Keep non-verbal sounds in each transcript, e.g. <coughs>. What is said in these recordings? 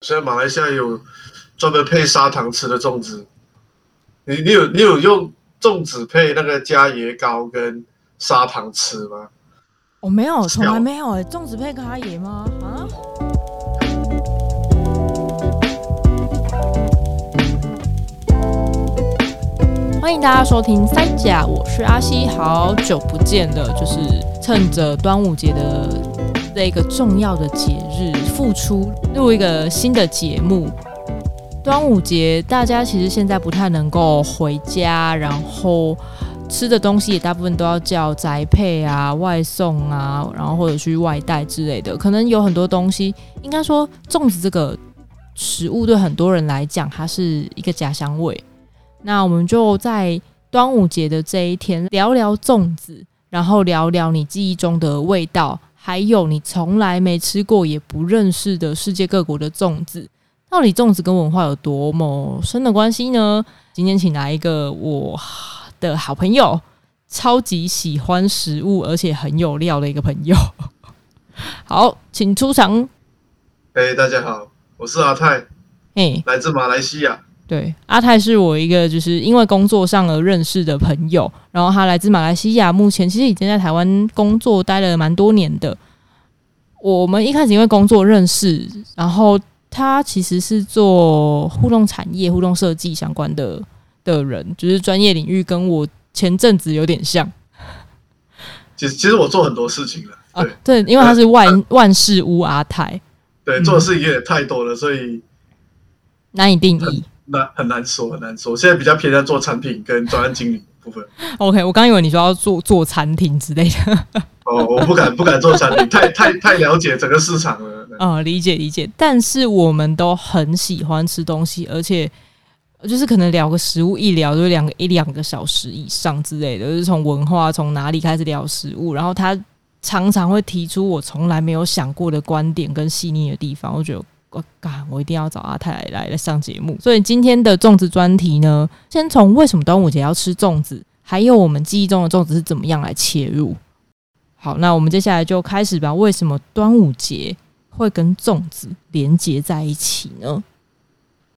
现在马来西亚有专门配砂糖吃的粽子，你你有你有用粽子配那个加椰膏跟砂糖吃吗？我、哦、没有，从来没有哎，粽子配加椰吗？啊？欢迎大家收听三甲，我是阿西，好久不见了，就是趁着端午节的。这一个重要的节日，复出录一个新的节目。端午节，大家其实现在不太能够回家，然后吃的东西也大部分都要叫宅配啊、外送啊，然后或者去外带之类的。可能有很多东西，应该说粽子这个食物对很多人来讲，它是一个家乡味。那我们就在端午节的这一天聊聊粽子，然后聊聊你记忆中的味道。还有你从来没吃过也不认识的世界各国的粽子，到底粽子跟文化有多么深的关系呢？今天请来一个我的好朋友，超级喜欢食物而且很有料的一个朋友。<laughs> 好，请出场。哎，大家好，我是阿泰，哎，来自马来西亚。对，阿泰是我一个就是因为工作上而认识的朋友，然后他来自马来西亚，目前其实已经在台湾工作待了蛮多年的。我们一开始因为工作认识，然后他其实是做互动产业、互动设计相关的的人，就是专业领域跟我前阵子有点像。其实，其实我做很多事情了。对，啊、对，因为他是万、啊、万事屋阿泰，对，做的事情也太多了，所以难以定义。难很难说，很难说。现在比较偏向做产品跟专案经理部分。OK，我刚以为你说要做做餐厅之类的。哦，我不敢不敢做产品，太太太了解整个市场了。哦，理解理解。但是我们都很喜欢吃东西，而且就是可能聊个食物一聊就两个一两个小时以上之类的，就是从文化从哪里开始聊食物，然后他常常会提出我从来没有想过的观点跟细腻的地方，我觉得。我干，我一定要找阿泰来来，上节目。所以今天的粽子专题呢，先从为什么端午节要吃粽子，还有我们记忆中的粽子是怎么样来切入。好，那我们接下来就开始吧。为什么端午节会跟粽子连接在一起呢？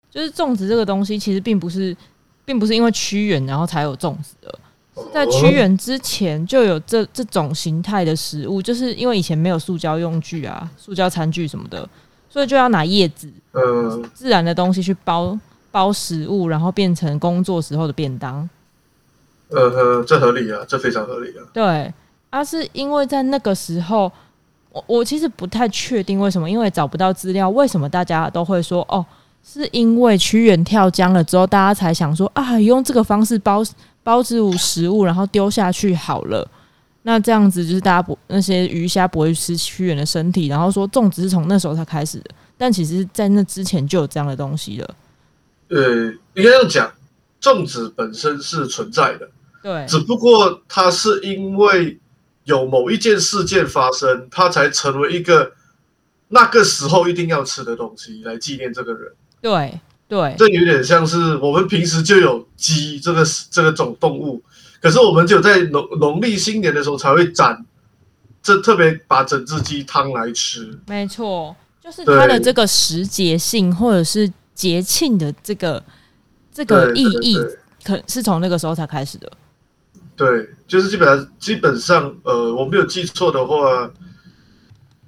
就是粽子这个东西，其实并不是，并不是因为屈原然后才有粽子的，是在屈原之前就有这这种形态的食物，就是因为以前没有塑胶用具啊，塑胶餐具什么的。所以就要拿叶子，呃，自然的东西去包包食物，然后变成工作时候的便当。呃呵，这合理啊，这非常合理啊。对，啊，是因为在那个时候，我我其实不太确定为什么，因为找不到资料，为什么大家都会说哦，是因为屈原跳江了之后，大家才想说啊，用这个方式包包植物食物，然后丢下去好了。那这样子就是大家不那些鱼虾不会吃屈原的身体，然后说粽子是从那时候才开始的，但其实，在那之前就有这样的东西了。呃，应该要讲，粽子本身是存在的，对，只不过它是因为有某一件事件发生，它才成为一个那个时候一定要吃的东西来纪念这个人。对对，这有点像是我们平时就有鸡这个这个种动物。可是我们只有在农农历新年的时候才会斩，这特别把整只鸡汤来吃。没错，就是它的这个时节性或者是节庆的这个这个意义，可是从那个时候才开始的。对，就是基本上基本上，呃，我没有记错的话，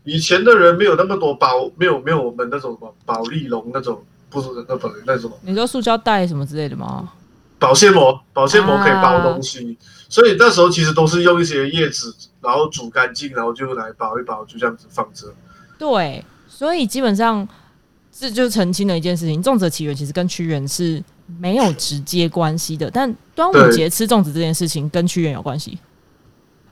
以前的人没有那么多保，没有没有我们那种保丽龙那种，不是那种那种。你说塑胶袋什么之类的吗？保鲜膜，保鲜膜可以包东西，啊，所以那时候其实都是用一些叶子，然后煮干净，然后就来包一包，就这样子放着。对，所以基本上这就澄清了一件事情：粽子的起源其实跟屈原是没有直接关系的，但端午节吃粽子这件事情跟屈原有关系。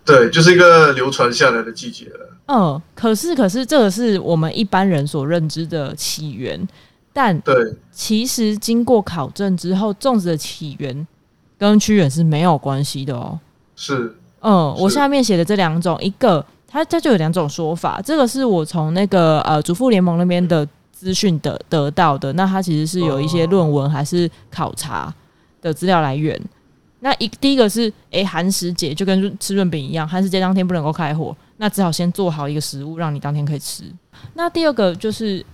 对，就是一个流传下来的季节了。嗯，可是可是这个是我们一般人所认知的起源。但对，其实经过考证之后，粽子的起源跟屈原是没有关系的哦。是，嗯，我下面写的这两种，一个它它就有两种说法，这个是我从那个呃主妇联盟那边的资讯得得到的。那它其实是有一些论文还是考察的资料来源。那一第一个是，哎，寒食节就跟吃润饼一样，寒食节当天不能够开火，那只好先做好一个食物让你当天可以吃。那第二个就是。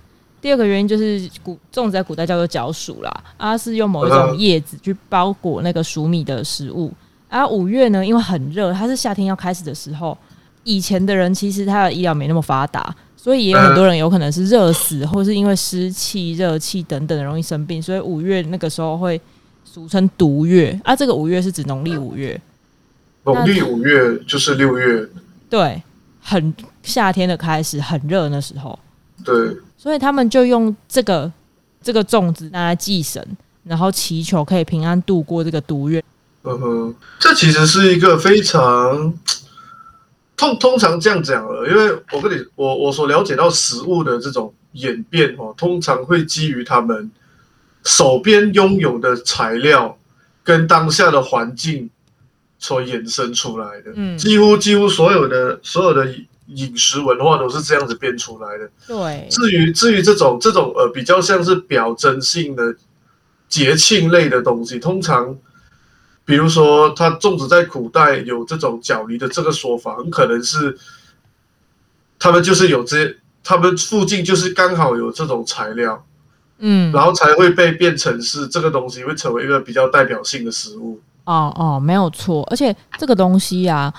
第二个原因就是古粽子在古代叫做角黍啦，啊是用某一种叶子去包裹那个黍米的食物。啊，五月呢，因为很热，它是夏天要开始的时候。以前的人其实他的医疗没那么发达，所以也有很多人有可能是热死，或是因为湿气、热气等等容易生病。所以五月那个时候会俗称毒月啊。这个五月是指农历五月，农历五月就是六月。对，很夏天的开始，很热那时候。对，所以他们就用这个这个粽子拿来祭神，然后祈求可以平安度过这个毒月。嗯哼，这其实是一个非常 <tsk> 通通常这样讲了，因为我跟你我我所了解到食物的这种演变哦，通常会基于他们手边拥有的材料跟当下的环境所衍生出来的。嗯，几乎几乎所有的所有的饮食文化都是这样子变出来的。对，至于至于这种这种呃比较像是表征性的节庆类的东西，通常。比如说，它粽子在古代有这种角梨的这个说法，很可能是他们就是有这，他们附近就是刚好有这种材料，嗯，然后才会被变成是这个东西会成为一个比较代表性的食物。哦哦，没有错，而且这个东西啊，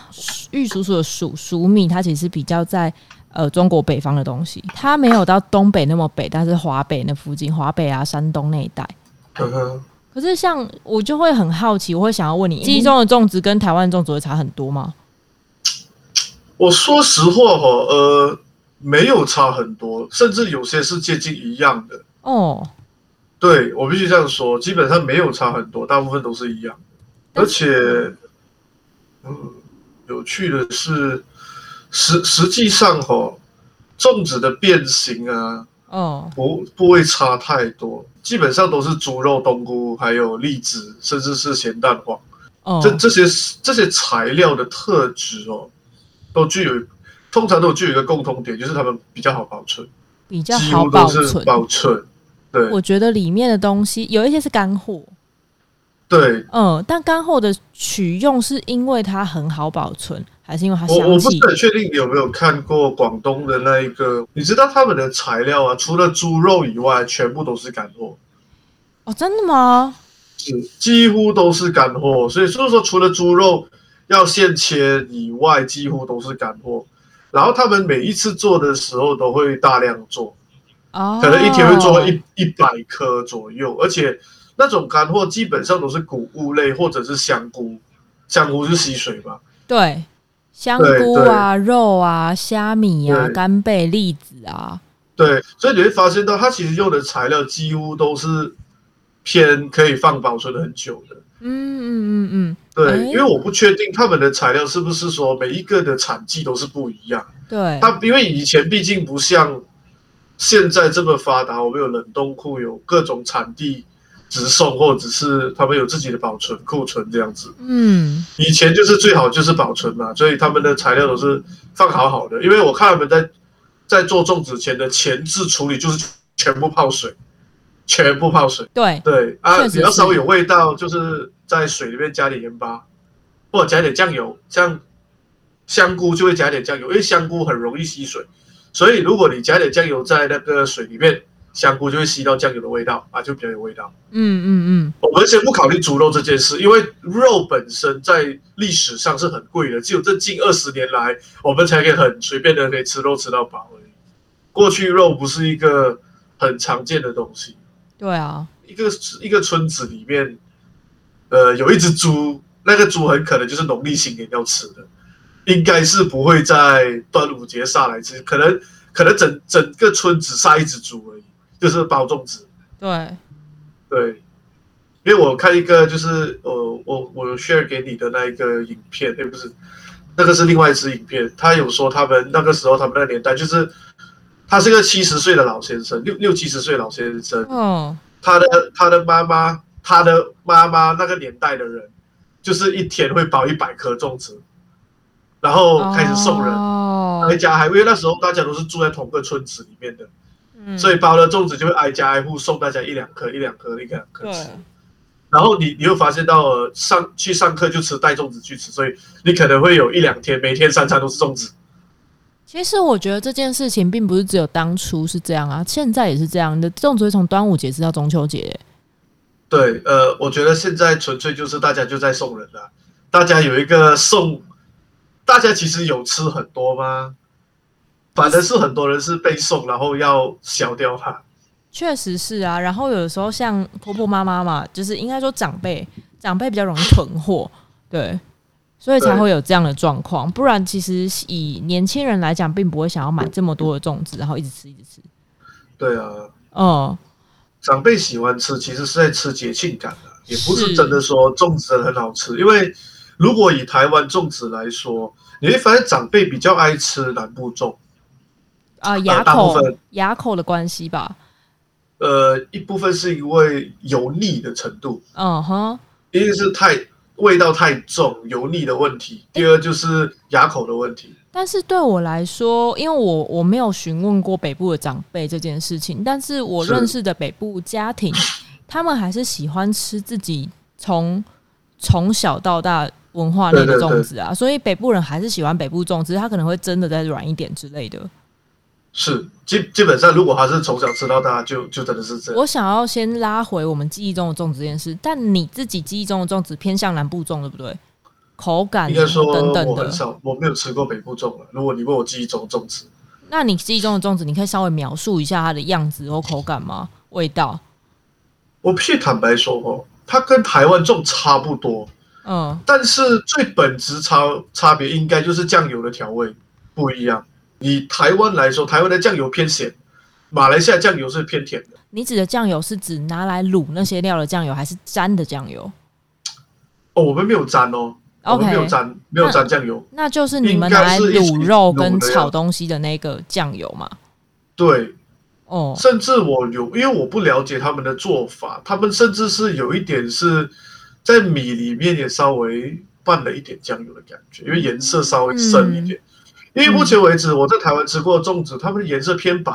玉蜀黍的黍黍米，它其实比较在呃中国北方的东西，它没有到东北那么北，但是华北那附近，华北啊、山东那一带。嗯哼。可是，像我就会很好奇，我会想要问你，记忆中的粽子跟台湾粽子会差很多吗？我说实话哈，呃，没有差很多，甚至有些是接近一样的。哦，对，我必须这样说，基本上没有差很多，大部分都是一样的。而且，嗯，有趣的是，实实际上哦，粽子的变形啊。哦，不不会差太多，基本上都是猪肉、冬菇，还有栗子，甚至是咸蛋黄。哦，这这些这些材料的特质哦，都具有，通常都具有一个共同点，就是它们比较好保存，比较好保存。保存，对。我觉得里面的东西有一些是干货。对，嗯，但干货的取用是因为它很好保存，还是因为它香气？我我不是很确定你有没有看过广东的那一个，你知道他们的材料啊，除了猪肉以外，全部都是干货。哦，真的吗？是，几乎都是干货。所以就是说，除了猪肉要现切以外，几乎都是干货。然后他们每一次做的时候都会大量做，哦，可能一天会做一一百颗左右，而且。那种干货基本上都是谷物类或者是香菇，香菇是吸水嘛？对，香菇啊、肉啊、虾米啊、干贝、栗子啊。对，所以你会发现到它其实用的材料几乎都是偏可以放保存很久的。嗯嗯嗯嗯。对，欸、因为我不确定他们的材料是不是说每一个的产季都是不一样。对。它因为以前毕竟不像现在这么发达，我们有冷冻库，有各种产地。直送，或者是他们有自己的保存库存这样子。嗯，以前就是最好就是保存嘛，所以他们的材料都是放好好的。因为我看他们在在做粽子前的前置处理，就是全部泡水，全部泡水。对对啊，比较稍微有味道，就是在水里面加点盐巴，或者加点酱油，像香菇就会加点酱油，因为香菇很容易吸水，所以如果你加点酱油在那个水里面。香菇就会吸到酱油的味道啊，就比较有味道。嗯嗯嗯。我们先不考虑猪肉这件事，因为肉本身在历史上是很贵的，只有这近二十年来，我们才可以很随便的可以吃肉吃到饱而已。过去肉不是一个很常见的东西。对啊，一个一个村子里面，呃，有一只猪，那个猪很可能就是农历新年要吃的，应该是不会在端午节杀来吃，可能可能整整个村子杀一只猪而已。就是包粽子，对，对，因为我看一个就是呃，我我 share 给你的那一个影片，哎，不是，那个是另外一支影片，他有说他们那个时候他们那个年代，就是他是个七十岁的老先生，六六七十岁老先生，哦，他的他的妈妈，他的妈妈那个年代的人，就是一天会包一百颗粽子，然后开始送人，哦，回家还因为那时候大家都是住在同个村子里面的。所以包了粽子就会挨家挨户送大家一两颗一两颗一两颗吃，然后你你又发现到上去上课就吃带粽子去吃，所以你可能会有一两天每天三餐都是粽子，其实我觉得这件事情并不是只有当初是这样啊，现在也是这样。你的粽子会从端午节吃到中秋节。对，呃，我觉得现在纯粹就是大家就在送人了，大家有一个送，大家其实有吃很多吗？反正是很多人是被送，然后要消掉它。确实是啊，然后有的时候像婆婆妈妈嘛，就是应该说长辈，长辈比较容易囤货，对，所以才会有这样的状况。不然其实以年轻人来讲，并不会想要买这么多的粽子，然后一直吃一直吃。对啊，嗯。长辈喜欢吃，其实是在吃节庆感的，也不是真的说粽子很好吃。因为如果以台湾粽子来说，你会发现长辈比较爱吃南部粽啊，牙口牙口的关系吧。呃，一部分是因为油腻的程度，嗯哼，一个是太味道太重，油腻的问题；第二就是牙口的问题。但是对我来说，因为我我没有询问过北部的长辈这件事情，但是我认识的北部家庭，他们还是喜欢吃自己从从小到大文化内的粽子啊，所以北部人还是喜欢北部粽子，他可能会蒸的再软一点之类的。是基基本上，如果他是从小吃到大，就就真的是这样。我想要先拉回我们记忆中的粽子这件事，但你自己记忆中的粽子偏向南部粽，对不对？口感应该说等等的，我很少，我没有吃过北部粽了。如果你问我记忆中的粽子，那你记忆中的粽子，你可以稍微描述一下它的样子或口感吗？味道？我必须坦白说哦，它跟台湾粽差不多，嗯，但是最本质差差别应该就是酱油的调味不一样。以台湾来说，台湾的酱油偏咸，马来西亚酱油是偏甜的。你指的酱油是指拿来卤那些料的酱油，还是沾的酱油？哦，我们没有沾哦。OK，没有沾，没有沾酱油那，那就是你们拿来卤肉跟炒东西的那个酱油嘛？对，哦，甚至我有，因为我不了解他们的做法，他们甚至是有一点是在米里面也稍微拌了一点酱油的感觉，因为颜色稍微深一点。嗯、因为目前为止我在台湾吃过的粽子，它们的颜色偏白，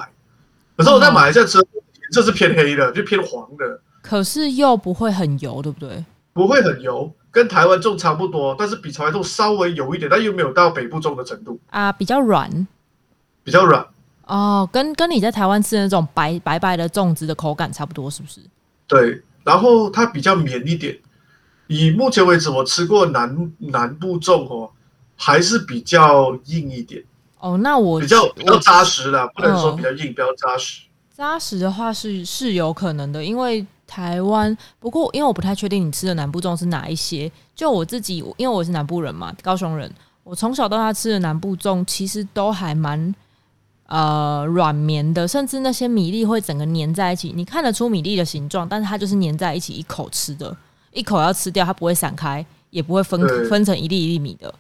可是我在马来西亚吃的颜色是偏黑的，就偏黄的。可是又不会很油，对不对？不会很油。跟台湾粽差不多，但是比台湾粽稍微油一点，但又没有到北部粽的程度啊，比较软，比较软哦，跟跟你在台湾吃的那种白白白的粽子的口感差不多，是不是？对，然后它比较绵一点。以目前为止，我吃过南南部粽哦，还是比较硬一点。哦，那我比较比较扎实啦，不能说比较硬，比较扎实。扎实的话是是有可能的，因为。台湾，不过因为我不太确定你吃的南部粽是哪一些。就我自己，因为我是南部人嘛，高雄人，我从小到大吃的南部粽其实都还蛮呃软绵的，甚至那些米粒会整个粘在一起，你看得出米粒的形状，但是它就是粘在一起一口吃的，一口要吃掉，它不会散开，也不会分分成一粒一粒米的。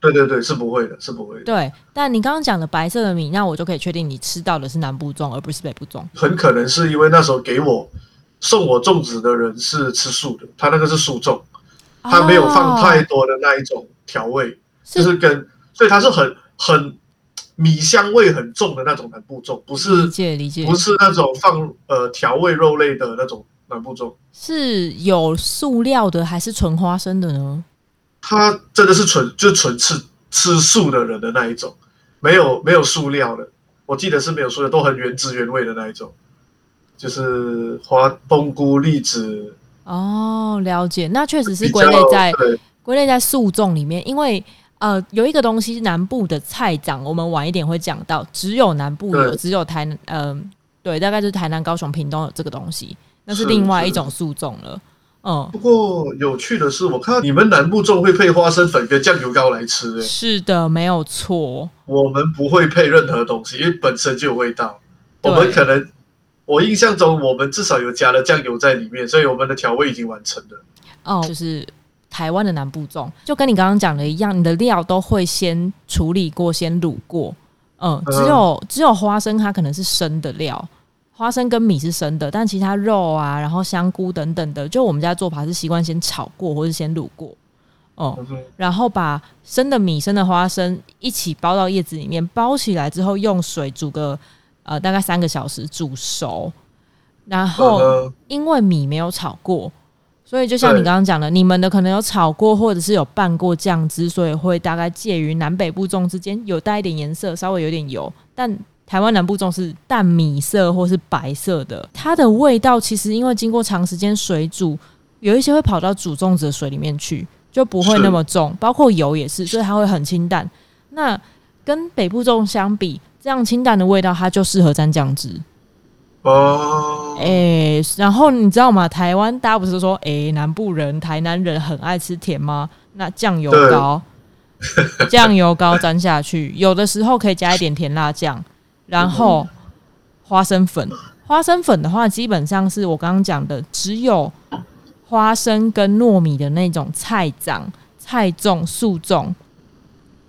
对对对，是不会的，是不会的。对，但你刚刚讲的白色的米，那我就可以确定你吃到的是南部粽，而不是北部粽。很可能是因为那时候给我。送我粽子的人是吃素的，他那个是素粽，他没有放太多的那一种调味，哦、就是跟所以它是很很米香味很重的那种南部粽，不是理解理解，不是那种放呃调味肉类的那种南部粽，是有塑料的还是纯花生的呢？它真的是纯就纯吃吃素的人的那一种，没有没有塑料的，我记得是没有塑料，都很原汁原味的那一种。就是花冬菇、栗子。哦，了解，那确实是归类在归类在素粽里面，因为呃有一个东西是南部的菜长，我们晚一点会讲到，只有南部有，只有台南，嗯、呃，对，大概就是台南、高雄、屏东有这个东西，那是。另外一种素粽了，嗯。不过有趣的是，我看到你们南部粽会配花生粉跟酱油膏来吃，欸，是的，没有错。我们不会配任何东西，因为本身就有味道，我们可能。我印象中，我们至少有加了酱油在里面，所以我们的调味已经完成了。哦，就是台湾的南部粽，就跟你刚刚讲的一样，你的料都会先处理过，先卤过。嗯，只有只有花生，它可能是生的料，花生跟米是生的，但其他肉啊，然后香菇等等的，就我们家做法是习惯先炒过，或是先卤过。哦，然后把生的米、生的花生一起包到叶子里面，包起来之后，用水煮个。呃，大概三个小时煮熟，然后因为米没有炒过，所以就像你刚刚讲的，你们的可能有炒过，或者是有拌过酱汁，所以会大概介于南北部粽之间，有带一点颜色，稍微有点油。但台湾南部粽是淡米色或是白色的，它的味道其实因为经过长时间水煮，有一些会跑到煮粽子的水里面去，就不会那么重，包括油也是，所以它会很清淡。那跟北部粽相比，这样清淡的味道，它就适合沾酱汁。哦，哎、欸，然后你知道吗？台湾大家不是说，哎、欸，南部人、台南人很爱吃甜吗？那酱油膏，酱油膏沾下去，有的时候可以加一点甜辣酱，然后花生粉。花生粉的话，基本上是我刚刚讲的，只有花生跟糯米的那种菜长、菜种、素种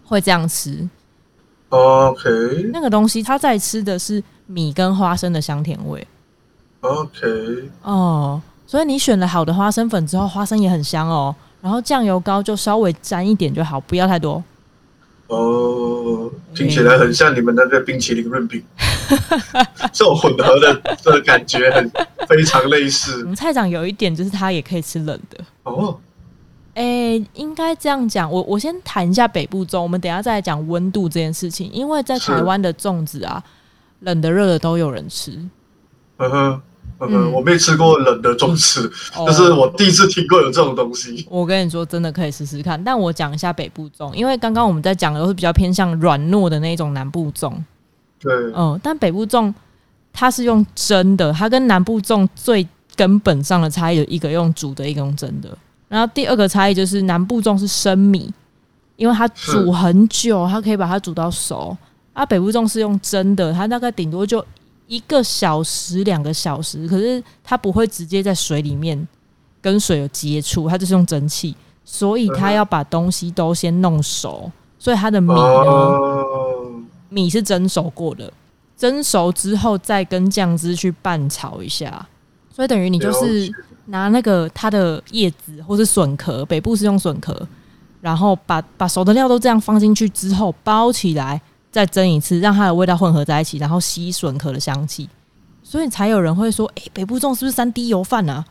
会这样吃。OK，那个东西，它在吃的是。米跟花生的香甜味，OK，哦，所以你选了好的花生粉之后，花生也很香哦。然后酱油膏就稍微沾一点就好，不要太多。哦，听起来很像你们那个冰淇淋润饼，<laughs> 这种混合的这个感觉很非常类似。我们菜长有一点就是他也可以吃冷的哦。哎、欸，应该这样讲，我我先谈一下北部粽，我们等一下再来讲温度这件事情，因为在台湾的粽子啊。冷的、热的都有人吃。嗯哼，嗯，我没吃过冷的粽子，这、嗯、是我第一次听过有这种东西。我跟你说，真的可以试试看。但我讲一下北部粽，因为刚刚我们在讲的都是比较偏向软糯的那种南部粽。对，嗯，但北部粽它是用蒸的，它跟南部粽最根本上的差异有一个用煮的，一个用蒸的。然后第二个差异就是南部粽是生米，因为它煮很久，它可以把它煮到熟。啊，北部粽是用蒸的，它大概顶多就一个小时、两个小时，可是它不会直接在水里面跟水有接触，它就是用蒸汽，所以它要把东西都先弄熟，所以它的米呢，米是蒸熟过的，蒸熟之后再跟酱汁去拌炒一下，所以等于你就是拿那个它的叶子或是笋壳，北部是用笋壳，然后把把熟的料都这样放进去之后包起来。再蒸一次，让它的味道混合在一起，然后吸笋壳的香气，所以才有人会说：“哎、欸，北部粽是不是三滴油饭啊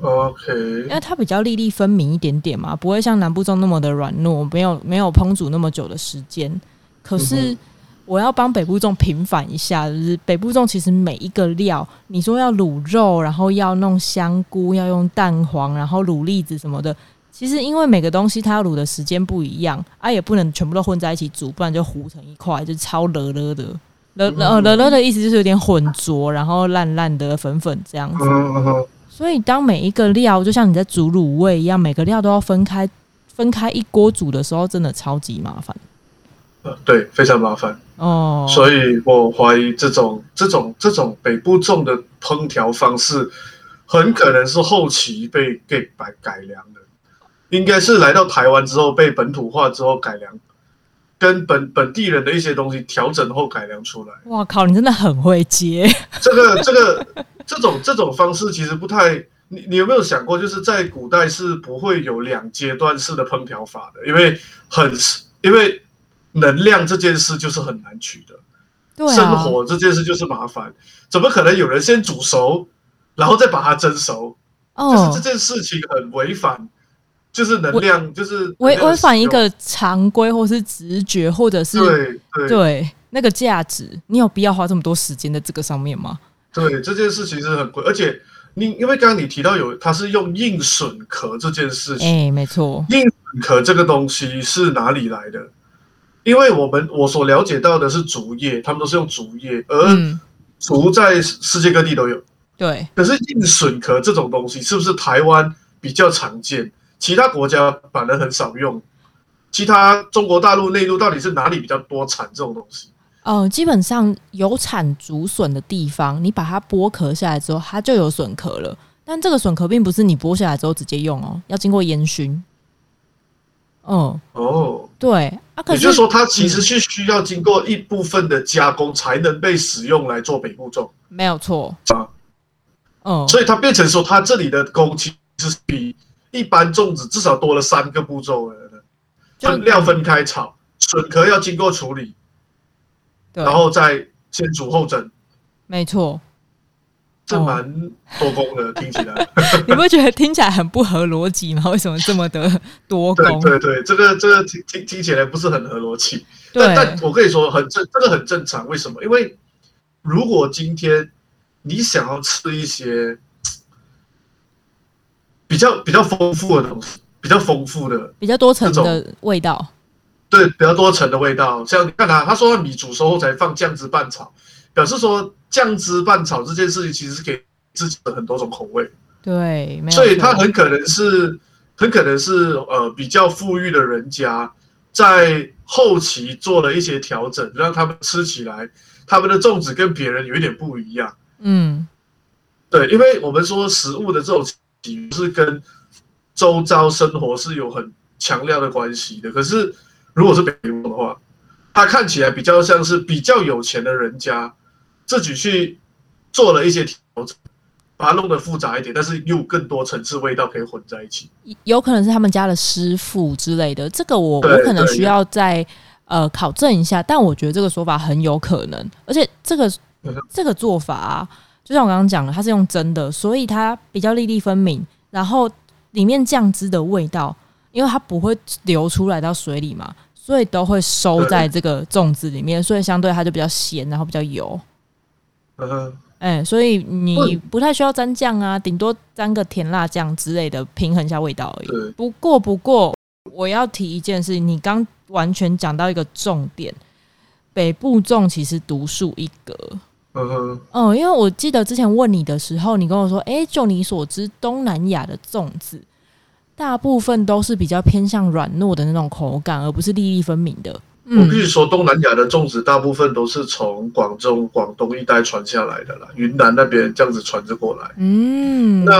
？”OK，因为它比较粒粒分明一点点嘛，不会像南部粽那么的软糯，没有没有烹煮那么久的时间。可是我要帮北部粽平反一下，就是北部粽其实每一个料，你说要卤肉，然后要弄香菇，要用蛋黄，然后卤栗子什么的。其实，因为每个东西它要卤的时间不一样，啊，也不能全部都混在一起煮，不然就糊成一块，就超勒勒的。勒勒勒勒的意思就是有点混浊，然后烂烂的粉粉这样子。所以，当每一个料就像你在煮卤味一样，每个料都要分开分开一锅煮的时候，真的超级麻烦。呃，对，非常麻烦哦。所以我怀疑这种这种这种北部种的烹调方式，很可能是后期被给改改良的。应该是来到台湾之后被本土化之后改良，跟本本地人的一些东西调整后改良出来。哇靠，你真的很会接。这个这个这种这种方式其实不太，你你有没有想过，就是在古代是不会有两阶段式的烹调法的，因为很因为能量这件事就是很难取得，对啊，生火这件事就是麻烦，怎么可能有人先煮熟，然后再把它蒸熟？哦，就是这件事情很违反。就是能量，就是违违反一个常规，或是直觉，或者是对对，对那个价值，你有必要花这么多时间在这个上面吗？对，这件事情是很贵，而且你因为刚刚你提到有，它是用硬笋壳这件事情，哎、欸，没错，硬笋壳这个东西是哪里来的？因为我们我所了解到的是竹叶，他们都是用竹叶，而竹在世界各地都有，对。可是硬笋壳这种东西是不是台湾比较常见？其他国家反而很少用，其他中国大陆内陆到底是哪里比较多产这种东西？哦、呃，基本上有产竹笋的地方，你把它剥壳下来之后，它就有笋壳了。但这个笋壳并不是你剥下来之后直接用哦，要经过烟熏。嗯，哦，对，啊，可是，也就是说，它其实是需要经过一部分的加工才能被使用来做北部粽。没有错啊，嗯，所以它变成说，它这里的工其实比。一般粽子至少多了三个步骤了，分料分开炒，笋壳要经过处理，然后再先煮后蒸。没错。这蛮多工的，听起来。<laughs> 你不会觉得听起来很不合逻辑吗？为什么这么的多工？<laughs> 对对对，这个这个听听听起来不是很合逻辑。但但我可以说很正，这个很正常。为什么？因为如果今天你想要吃一些比较比较丰富的东西，比较丰富的、比较多层的味道，对，比较多层的味道。像你看他，他说他米煮熟后才放酱汁拌炒，表示说酱汁拌炒这件事情其实是给自己的很多种口味。对，所以他很可能是很可能是呃比较富裕的人家在后期做了一些调整，让他们吃起来他们的粽子跟别人有一点不一样。嗯，对，因为我们说食物的这种。是跟周遭生活是有很强烈的关系的。可是，如果是北部的话，他看起来比较像是比较有钱的人家自己去做了一些调整，把它弄得复杂一点，但是又更多层次味道可以混在一起。有可能是他们家的师傅之类的，这个我我可能需要再呃考证一下。但我觉得这个说法很有可能，而且这个这个做法啊。就像我刚刚讲的，它是用蒸的，所以它比较粒粒分明。然后里面酱汁的味道，因为它不会流出来到水里嘛，所以都会收在这个粽子里面，所以相对它就比较咸，然后比较油。嗯哼，哎，所以你不太需要沾酱啊，顶多沾个甜辣酱之类的，平衡一下味道而已。不过，不过我要提一件事，你刚完全讲到一个重点，北部粽其实独树一格。嗯哼，嗯，因为我记得之前问你的时候，你跟我说，哎、欸，就你所知，东南亚的粽子大部分都是比较偏向软糯的那种口感，而不是粒粒分明的。嗯、我必须说，东南亚的粽子大部分都是从广州、广东一带传下来的啦，云南那边这样子传着过来。嗯，那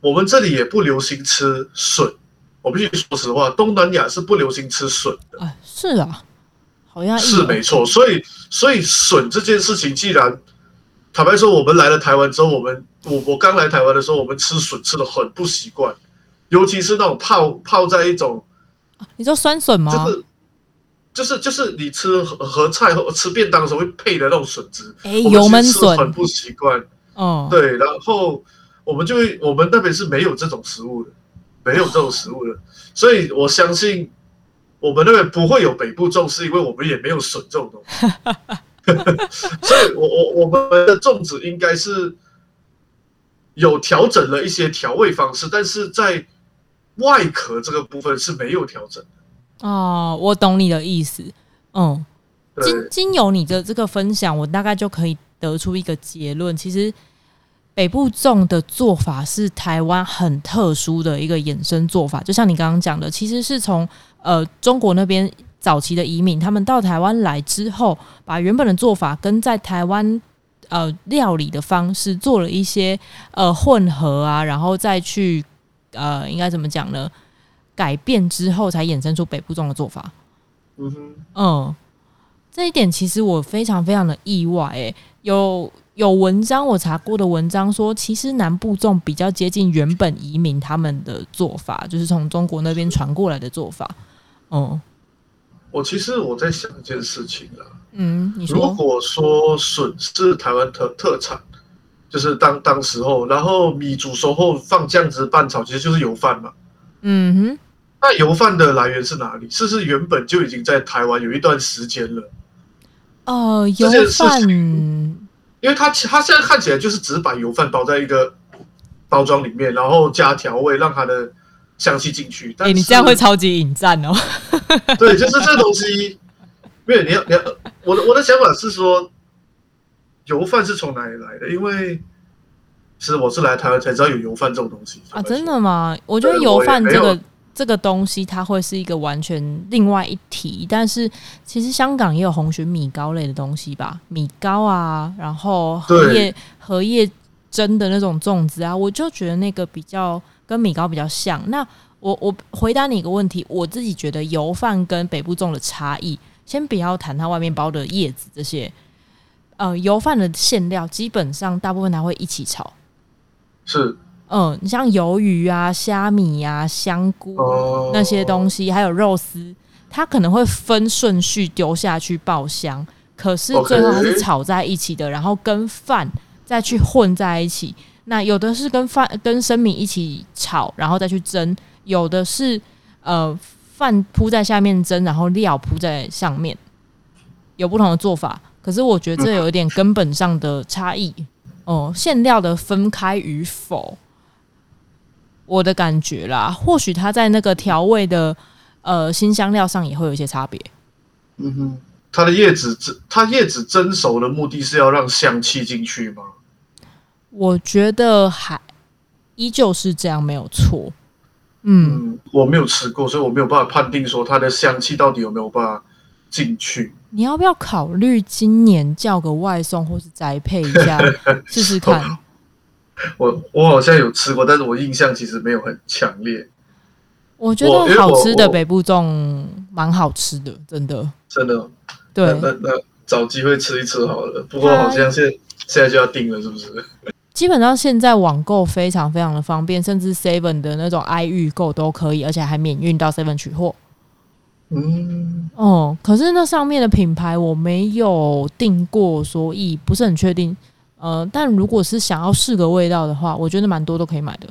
我们这里也不流行吃笋，我必须说实话，东南亚是不流行吃笋的。啊，是啊。好像是没错，所以所以笋这件事情，既然坦白说，我们来了台湾之后，我们我我刚来台湾的时候，我们吃笋吃的很不习惯，尤其是那种泡泡在一种，你说酸笋吗？就是就是就是你吃和和菜和吃便当的时候会配的那种笋子，哎，油焖笋很不习惯。哦，对，然后我们就会我们那边是没有这种食物的，没有这种食物的，所以我相信。我们那边不会有北部粽，是因为我们也没有笋这种东西，<laughs> 所以我我我们的粽子应该是有调整了一些调味方式，但是在外壳这个部分是没有调整的。哦，我懂你的意思。嗯，经经由你的这个分享，我大概就可以得出一个结论，其实北部粽的做法是台湾很特殊的一个衍生做法，就像你刚刚讲的，其实是从。呃，中国那边早期的移民，他们到台湾来之后，把原本的做法跟在台湾呃料理的方式做了一些呃混合啊，然后再去呃应该怎么讲呢？改变之后才衍生出北部粽的做法。嗯哼，嗯，这一点其实我非常非常的意外。诶，有有文章我查过的文章说，其实南部粽比较接近原本移民他们的做法，就是从中国那边传过来的做法。哦，我其实我在想一件事情啊，嗯，你，如果说笋是台湾特特产，就是当当时候，然后米煮熟后放酱汁拌炒，其实就是油饭嘛，嗯哼，那油饭的来源是哪里？是不是原本就已经在台湾有一段时间了？哦、呃，油饭，因为它它现在看起来就是只是把油饭包在一个包装里面，然后加调味，让它的。香气进去，但是、欸、你这样会超级引战哦。<laughs> 对，就是这东西，因为你要你要，我的我的想法是说，油饭是从哪里来的？因为其实我是来台湾才知道有油饭这种东西啊，真的吗？我觉得油饭这个这个东西，它会是一个完全另外一题。但是其实香港也有红鲟米糕类的东西吧，米糕啊，然后荷叶荷叶蒸的那种粽子啊，我就觉得那个比较。跟米糕比较像。那我我回答你一个问题，我自己觉得油饭跟北部粽的差异，先不要谈它外面包的叶子这些。呃，油饭的馅料基本上大部分它会一起炒。是。嗯，你像鱿鱼啊、虾米啊、香菇、哦、那些东西，还有肉丝，它可能会分顺序丢下去爆香。可是最后它是炒在一起的，然后跟饭再去混在一起。那有的是跟饭跟生米一起炒，然后再去蒸；有的是呃饭铺在下面蒸，然后料铺在上面，有不同的做法。可是我觉得这有一点根本上的差异哦，馅料的分开与否，我的感觉啦，或许它在那个调味的呃新香料上也会有一些差别。嗯哼，它的叶子蒸，它叶子蒸熟的目的是要让香气进去吗？我觉得还依旧是这样，没有错。嗯，嗯，我没有吃过，所以我没有办法判定说它的香气到底有没有办法进去。你要不要考虑今年叫个外送，或是宅配一下 <laughs> 试试看？我我好像有吃过，但是我印象其实没有很强烈。我觉得好吃的北部粽蛮好吃的，真的，真的。对，那那，那找机会吃一吃好了。不过好像现在现在就要定了，是不是？基本上现在网购非常非常的方便，甚至 Seven 的那种 i 预购都可以，而且还免运到 Seven 取货。嗯，哦，可是那上面的品牌我没有订过，所以不是很确定。呃，但如果是想要试个味道的话，我觉得蛮多都可以买的。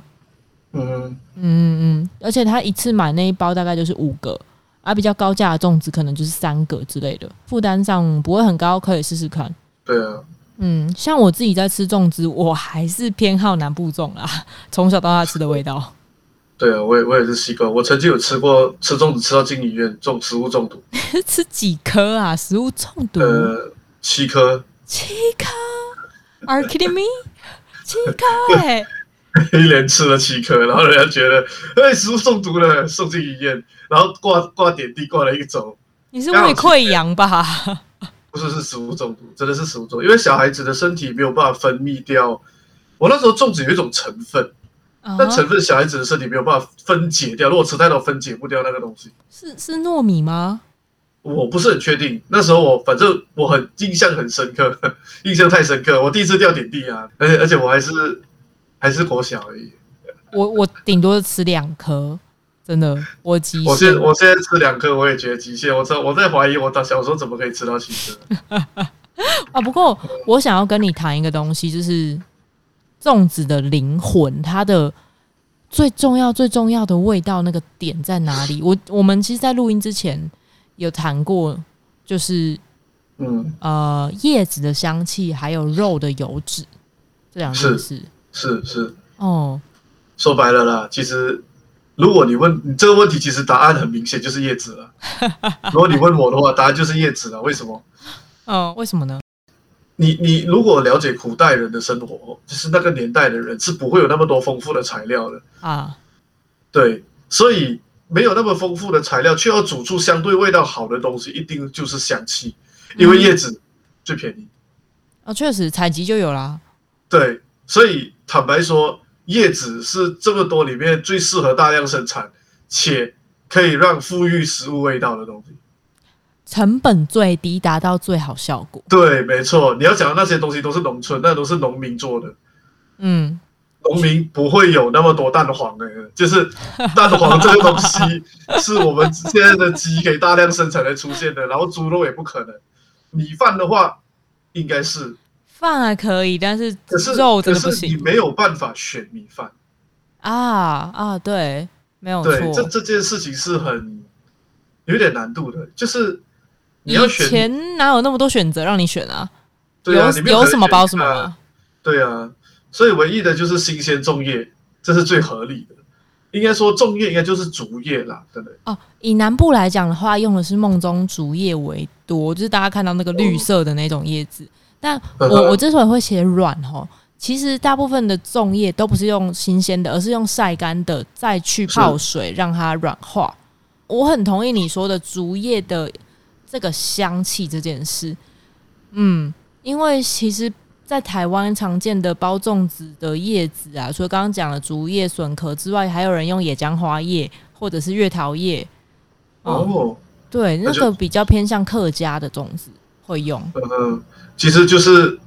嗯嗯嗯嗯，而且他一次买那一包大概就是五个，而、啊、比较高价的粽子可能就是三个之类的，负担上不会很高，可以试试看。对啊。嗯，像我自己在吃粽子，我还是偏好南部粽啦，<laughs> 从小到大吃的味道。对啊，我也我也是习惯。我曾经有吃过吃粽子吃到进医院，中食物中毒。<laughs> 吃几颗啊？食物中毒？呃，七颗。七颗？Are you kidding me？<laughs> 七颗哎！一连吃了七颗，然后人家觉得哎、欸，食物中毒了，送进医院，然后挂挂点滴挂了一周。你是胃溃疡吧？不是，是食物中毒，真的是食物中毒，因为小孩子的身体没有办法分泌掉。我那时候粽子有一种成分，那、uh. 成分小孩子的身体没有办法分解掉，如果吃太多分解不掉那个东西。是是糯米吗？我不是很确定。那时候我反正我很印象很深刻，印象太深刻。我第一次掉点滴啊，而且而且我还是还是国小而已。我我顶多吃两颗。真的，我极限。我现我现在吃两颗，我也觉得极限。我在我在怀疑，我到小时候怎么可以吃到七颗 <laughs> 啊？不过我想要跟你谈一个东西，就是粽子的灵魂，它的最重要、最重要的味道那个点在哪里？我我们其实，在录音之前有谈过，就是嗯呃叶子的香气，还有肉的油脂这两件事。是是是哦，说白了啦，其实。如果你问你这个问题，其实答案很明显，就是叶子了。<laughs> 如果你问我的话，答案就是叶子了。为什么？嗯，为什么呢？你你如果了解古代人的生活，就是那个年代的人是不会有那么多丰富的材料的啊。对，所以没有那么丰富的材料，却要煮出相对味道好的东西，一定就是香气，因为叶子最便宜。啊、确实采集就有啦。对，所以坦白说。叶子是这么多里面最适合大量生产，且可以让富裕食物味道的东西，成本最低，达到最好效果。对，没错。你要讲的那些东西都是农村，那都是农民做的。嗯，农民不会有那么多蛋黄的，就是蛋黄这个东西是我们现在的鸡给大量生产来出现的，然后猪肉也不可能。米饭的话，应该是。饭还可以，但是可是肉真的不行。你没有办法选米饭啊啊！对，没有错。对，这这件事情是很有点难度的，就是你要选。以前哪有那么多选择让你选啊？对啊，有有什么包什么啊？对啊，所以唯一的就是新鲜粽叶，这是最合理的。应该说粽叶应该就是竹叶啦，对不对？哦，以南部来讲的话，用的是梦中竹叶为多，就是大家看到那个绿色的那种叶子。哦但我我之所以会写软哦，其实大部分的粽叶都不是用新鲜的，而是用晒干的，再去泡水让它软化。我很同意你说的竹叶的这个香气这件事，嗯，因为其实，在台湾常见的包粽子的叶子啊，除了刚刚讲的竹叶、笋壳之外，还有人用野姜花叶或者是月桃叶。哦，对，那个比较偏向客家的粽子会用。嗯。其实就是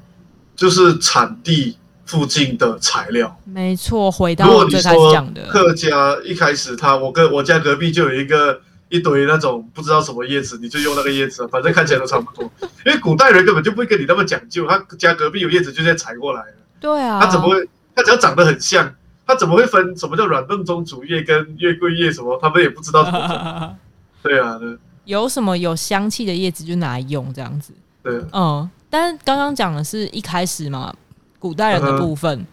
就是产地附近的材料，没错。回到我最开始讲的，客家一开始他，我跟我家隔壁就有一个一一堆那种不知道什么叶子，你就用那个叶子，反正看起来都差不多。<laughs> 因为古代人根本就不会跟你那么讲究，他家隔壁有叶子就先采过来了。对啊，他怎么会？他只要长得很像，他怎么会分什么叫软硬中竹叶跟月桂叶什么？他们也不知道怎么分。<laughs> 对啊，对，有什么有香气的叶子就拿来用这样子。对，嗯，但是刚刚讲的是一开始嘛，古代人的部分，嗯、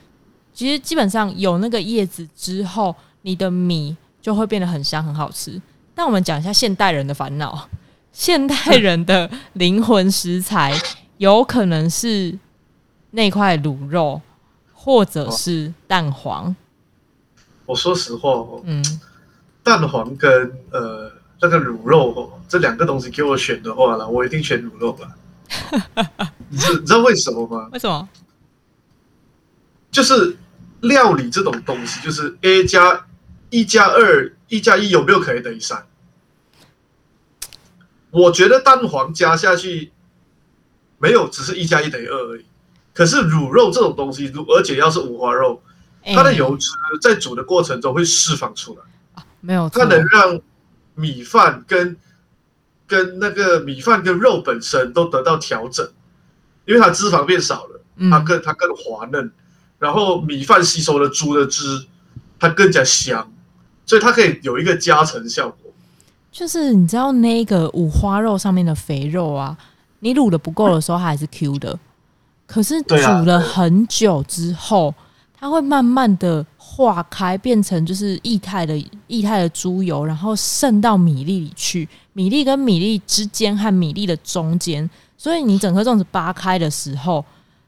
其实基本上有那个叶子之后，你的米就会变得很香很好吃。但我们讲一下现代人的烦恼，<laughs> 现代人的灵魂食材有可能是那块卤肉，或者是蛋黄。我说实话哦，嗯，蛋黄跟呃那个卤肉哦，这两个东西给我选的话呢，我一定选卤肉吧。<laughs> 你知你知道为什么吗？为什么？就是料理这种东西，就是 A 加一加二，一加一有没有可以等于三？我觉得蛋黄加下去没有，只是一加一等于二而已。可是卤肉这种东西，而且要是五花肉，它的油脂在煮的过程中会释放出来，欸、没有，它能让米饭跟跟那个米饭跟肉本身都得到调整，因为它脂肪变少了，它更它更滑嫩，然后米饭吸收了猪的汁，它更加香，所以它可以有一个加成效果。就是你知道那个五花肉上面的肥肉啊，你卤的不够的时候，它还是 Q 的，可是煮了很久之后，它会慢慢的化开，变成就是液态的液态的猪油，然后渗到米粒里去。米粒跟米粒之间和米粒的中间，所以你整颗粽子扒开的时候，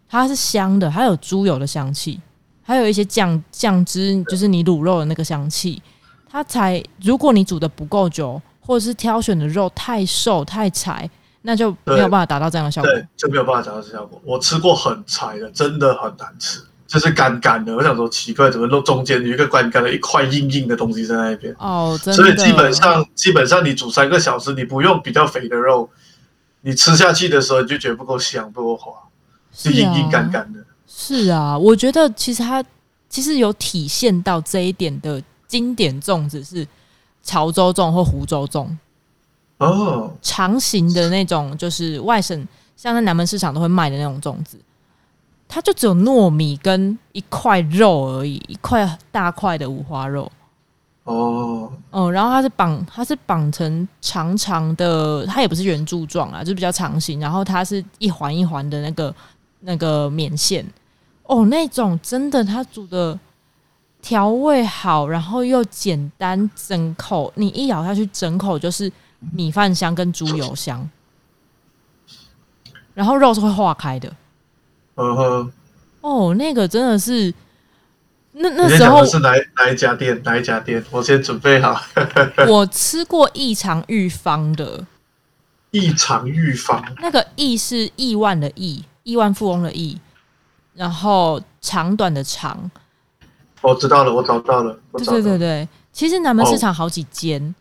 它是香的，还有猪油的香气，还有一些酱酱汁，就是你卤肉的那个香气。它才，如果你煮的不够久，或者是挑选的肉太瘦太柴，那就没有办法达到这样的效果。就没有办法达到这效果。我吃过很柴的，真的很难吃。就是干干的，我想说奇怪，怎么肉中间有一个干干的一块硬硬的东西在那边？哦，真的。所以基本上，基本上你煮三个小时，你不用比较肥的肉，你吃下去的时候你就觉得不够香，不够滑，是硬硬干干的。是啊，我觉得其实它其实有体现到这一点的经典粽子是潮州粽或湖州粽哦，长形的那种，就是外省像在南门市场都会卖的那种粽子。它就只有糯米跟一块肉而已，一块大块的五花肉。哦，嗯，然后它是绑，它是绑成长长的，它也不是圆柱状啊，就比较长形。然后它是一环一环的那个那个棉线。哦，那种真的，它煮的调味好，然后又简单，整口你一咬下去，整口就是米饭香跟猪油香，然后肉是会化开的。嗯哼，哦，那个真的是，那那时候是哪哪一家店？哪一家店？我先准备好。<laughs> 我吃过异常玉芳的，异常玉芳，那个亿是亿万的亿，亿万富翁的亿，然后长短的长。我知道了，我找到了。对对对对，其实南门市场好几间，哦、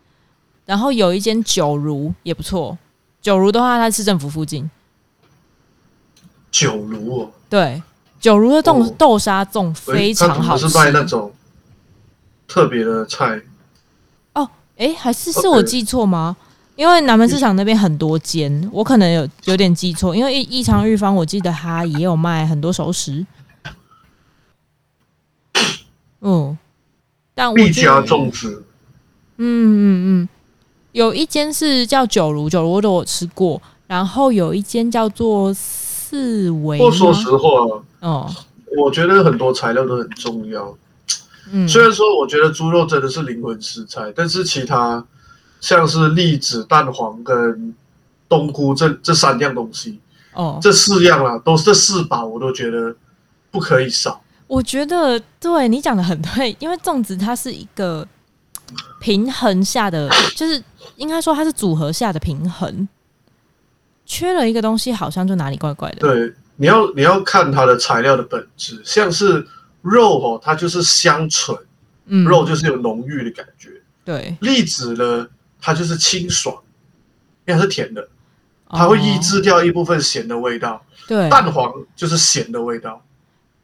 然后有一间九如也不错。九如的话，它在市政府附近。九如哦，对，九如的豆豆沙粽非常好吃。是卖那种特别的菜哦？哎、欸，还是是我记错吗.因为南门市场那边很多间，我可能有有点记错。因为异常玉芳，我记得他也有卖很多熟食。嗯，但我必家粽子，嗯嗯嗯，有一间是叫九如，九如的我吃过，然后有一间叫做。四维。不过说实话，哦，我觉得很多材料都很重要。嗯，虽然说我觉得猪肉真的是灵魂食材，但是其他像是栗子、蛋黄跟冬菇这这三样东西，哦，这四样啊，都是这四把，我都觉得不可以少。我觉得对你讲的很对，因为粽子它是一个 <coughs> 平衡下的，就是应该说它是组合下的平衡。缺了一个东西，好像就哪里怪怪的。对，你要你要看它的材料的本质，像是肉哦，它就是香醇，嗯，肉就是有浓郁的感觉。对，栗子呢，它就是清爽，因为它是甜的，它会抑制掉一部分咸的味道。对，蛋黄就是咸的味道，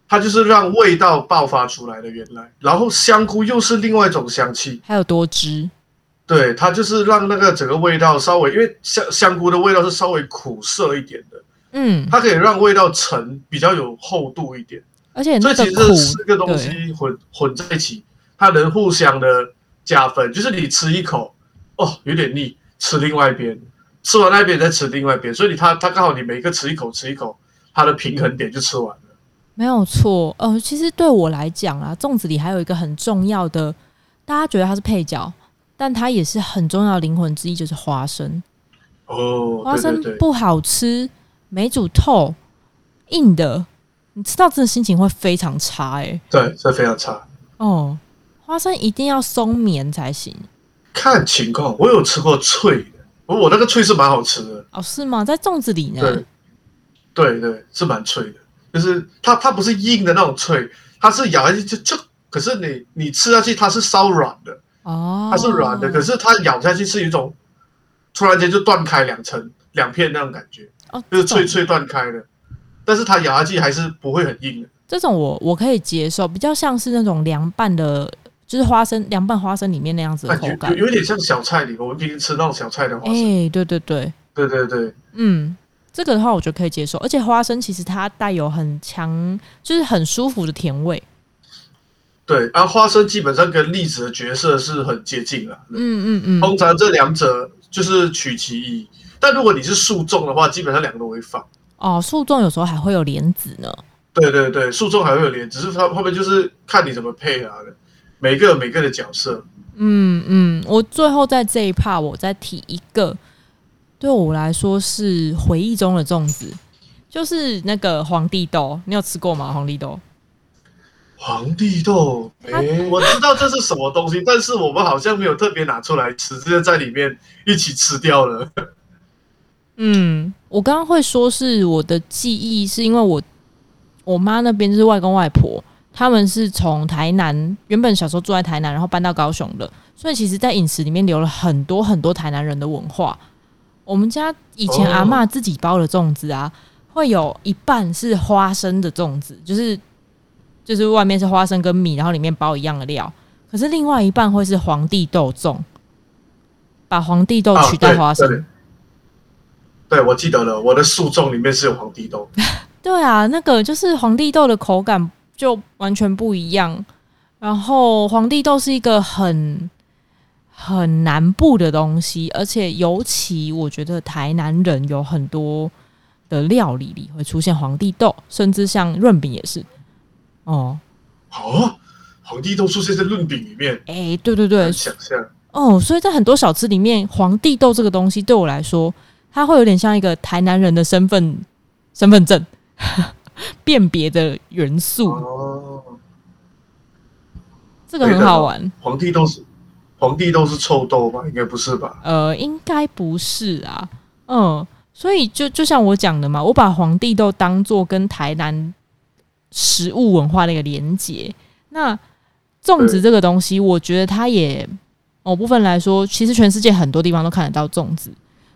它就是让味道爆发出来的原来。然后香菇又是另外一种香气，还有多汁。对，它就是让那个整个味道稍微，因为香香菇的味道是稍微苦涩一点的，嗯，它可以让味道沉，比较有厚度一点。而且所以其实这四个东西混混在一起，它能互相的加分。就是你吃一口，哦，有点腻，吃另外一边，吃完那边再吃另外一边，所以你它它刚好你每个吃一口吃一口，它的平衡点就吃完了。没有错，呃，其实对我来讲啊，粽子里还有一个很重要的，大家觉得它是配角，但它也是很重要的灵魂之一，就是花生。哦，花生不好吃，没煮透，硬的。你吃到真的心情会非常差哎、欸，对，这非常差哦。花生一定要松绵才行，看情况。我有吃过脆的，我我那个脆是蛮好吃的哦，是吗？在粽子里呢？对对对，是蛮脆的，就是它它不是硬的那种脆，它是咬下去就就，可是你你吃下去它是稍软的哦，它是软的，可是它咬下去是一种突然间就断开两层两片那种感觉哦，就是脆脆断开的。但是它咬下去还是不会很硬的，这种我我可以接受，比较像是那种凉拌的，就是花生凉拌花生里面那样子的口感，有有点像小菜里我们平时吃那种小菜的花生。哎，对对对，对对对，嗯，这个的话我觉得可以接受，而且花生其实它带有很强，就是很舒服的甜味。对，而花生基本上跟栗子的角色是很接近了。嗯嗯嗯，通常这两者就是取其一，但如果你是树种的话，基本上两个都会放。哦，树种有时候还会有莲子呢。对对对，树种还会有莲，只是它后面就是看你怎么配啊的，每个每个的角色。嗯嗯，我最后在这一 part 我再提一个，对我来说是回忆中的粽子，就是那个皇帝豆，你有吃过吗？皇帝豆？皇帝豆，哎、欸，我知道这是什么东西，但是我们好像没有特别拿出来吃，直接在里面一起吃掉了。嗯，我刚刚会说是我的记忆，是因为我我妈那边就是外公外婆，他们是从台南，原本小时候住在台南，然后搬到高雄的，所以其实，在饮食里面留了很多很多台南人的文化。我们家以前阿嬷自己包的粽子啊，会有一半是花生的粽子，就是就是外面是花生跟米，然后里面包一样的料，可是另外一半会是皇帝豆粽，把皇帝豆取代花生。对，我记得了，我的素粽里面是有皇帝豆。对啊，那个就是皇帝豆的口感就完全不一样。然后皇帝豆是一个很很南部的东西，而且尤其我觉得台南人有很多的料理里会出现皇帝豆，甚至像润饼也是。哦，啊，皇帝豆出现在润饼里面？哎，对对对，想象。哦，所以在很多小吃里面，皇帝豆这个东西对我来说。它会有点像一个台南人的身份身份证 <laughs> 辨别的元素哦，这个很好玩。皇帝豆是皇帝豆是臭豆吧？应该不是吧？呃，应该不是啊。嗯，所以就就像我讲的嘛，我把皇帝豆当做跟台南食物文化的一个连接。那粽子这个东西，我觉得它也某部分来说，其实全世界很多地方都看得到粽子。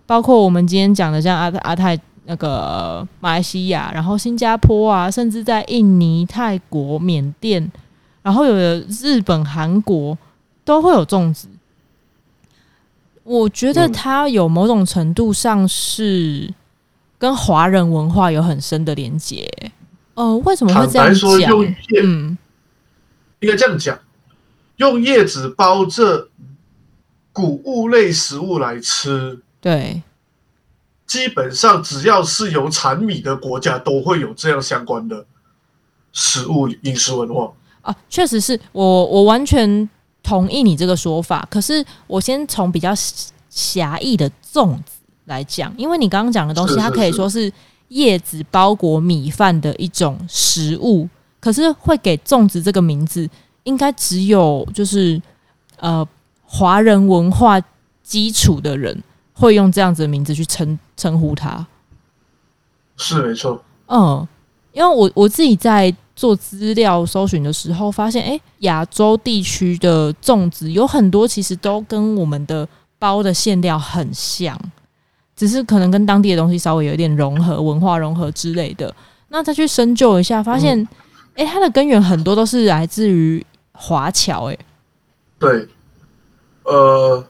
包括我们今天讲的，像阿阿泰那个马来西亚，然后新加坡啊，甚至在印尼、泰国、缅甸，然后有的日本、韩国都会有粽子。我觉得它有某种程度上是跟华人文化有很深的连结。哦、呃，为什么会这样讲？嗯，应该这样讲，用叶子包着谷物类食物来吃。对，基本上只要是有产米的国家，都会有这样相关的食物饮食文化啊。确实是我我完全同意你这个说法。可是我先从比较狭义的粽子来讲，因为你刚刚讲的东西，它可以说是叶子包裹米饭的一种食物。可是会给粽子这个名字，应该只有就是呃华人文化基础的人。会用这样子的名字去称称呼它，是没错。嗯，因为我我自己在做资料搜寻的时候，发现，哎，亚洲地区的粽子有很多，其实都跟我们的包的馅料很像，只是可能跟当地的东西稍微有一点融合，文化融合之类的。那再去深究一下，发现，哎、嗯，它的根源很多都是来自于华侨。哎，对，呃。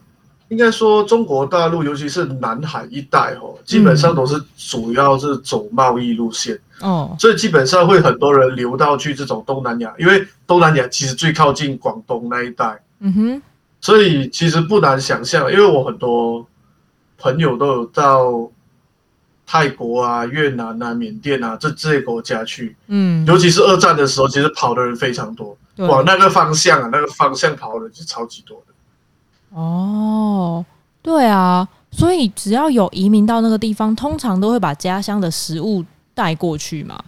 应该说中国大陆，尤其是南海一带哦，基本上都是主要是走贸易路线哦，嗯、所以基本上会很多人流到去这种东南亚，因为东南亚其实最靠近广东那一带，嗯哼，所以其实不难想象，因为我很多朋友都有到泰国啊、越南啊、缅甸啊这这些国家去，嗯，尤其是二战的时候，其实跑的人非常多，往那个方向啊，那个方向跑的人是超级多的。哦，对啊，所以只要有移民到那个地方，通常都会把家乡的食物带过去嘛。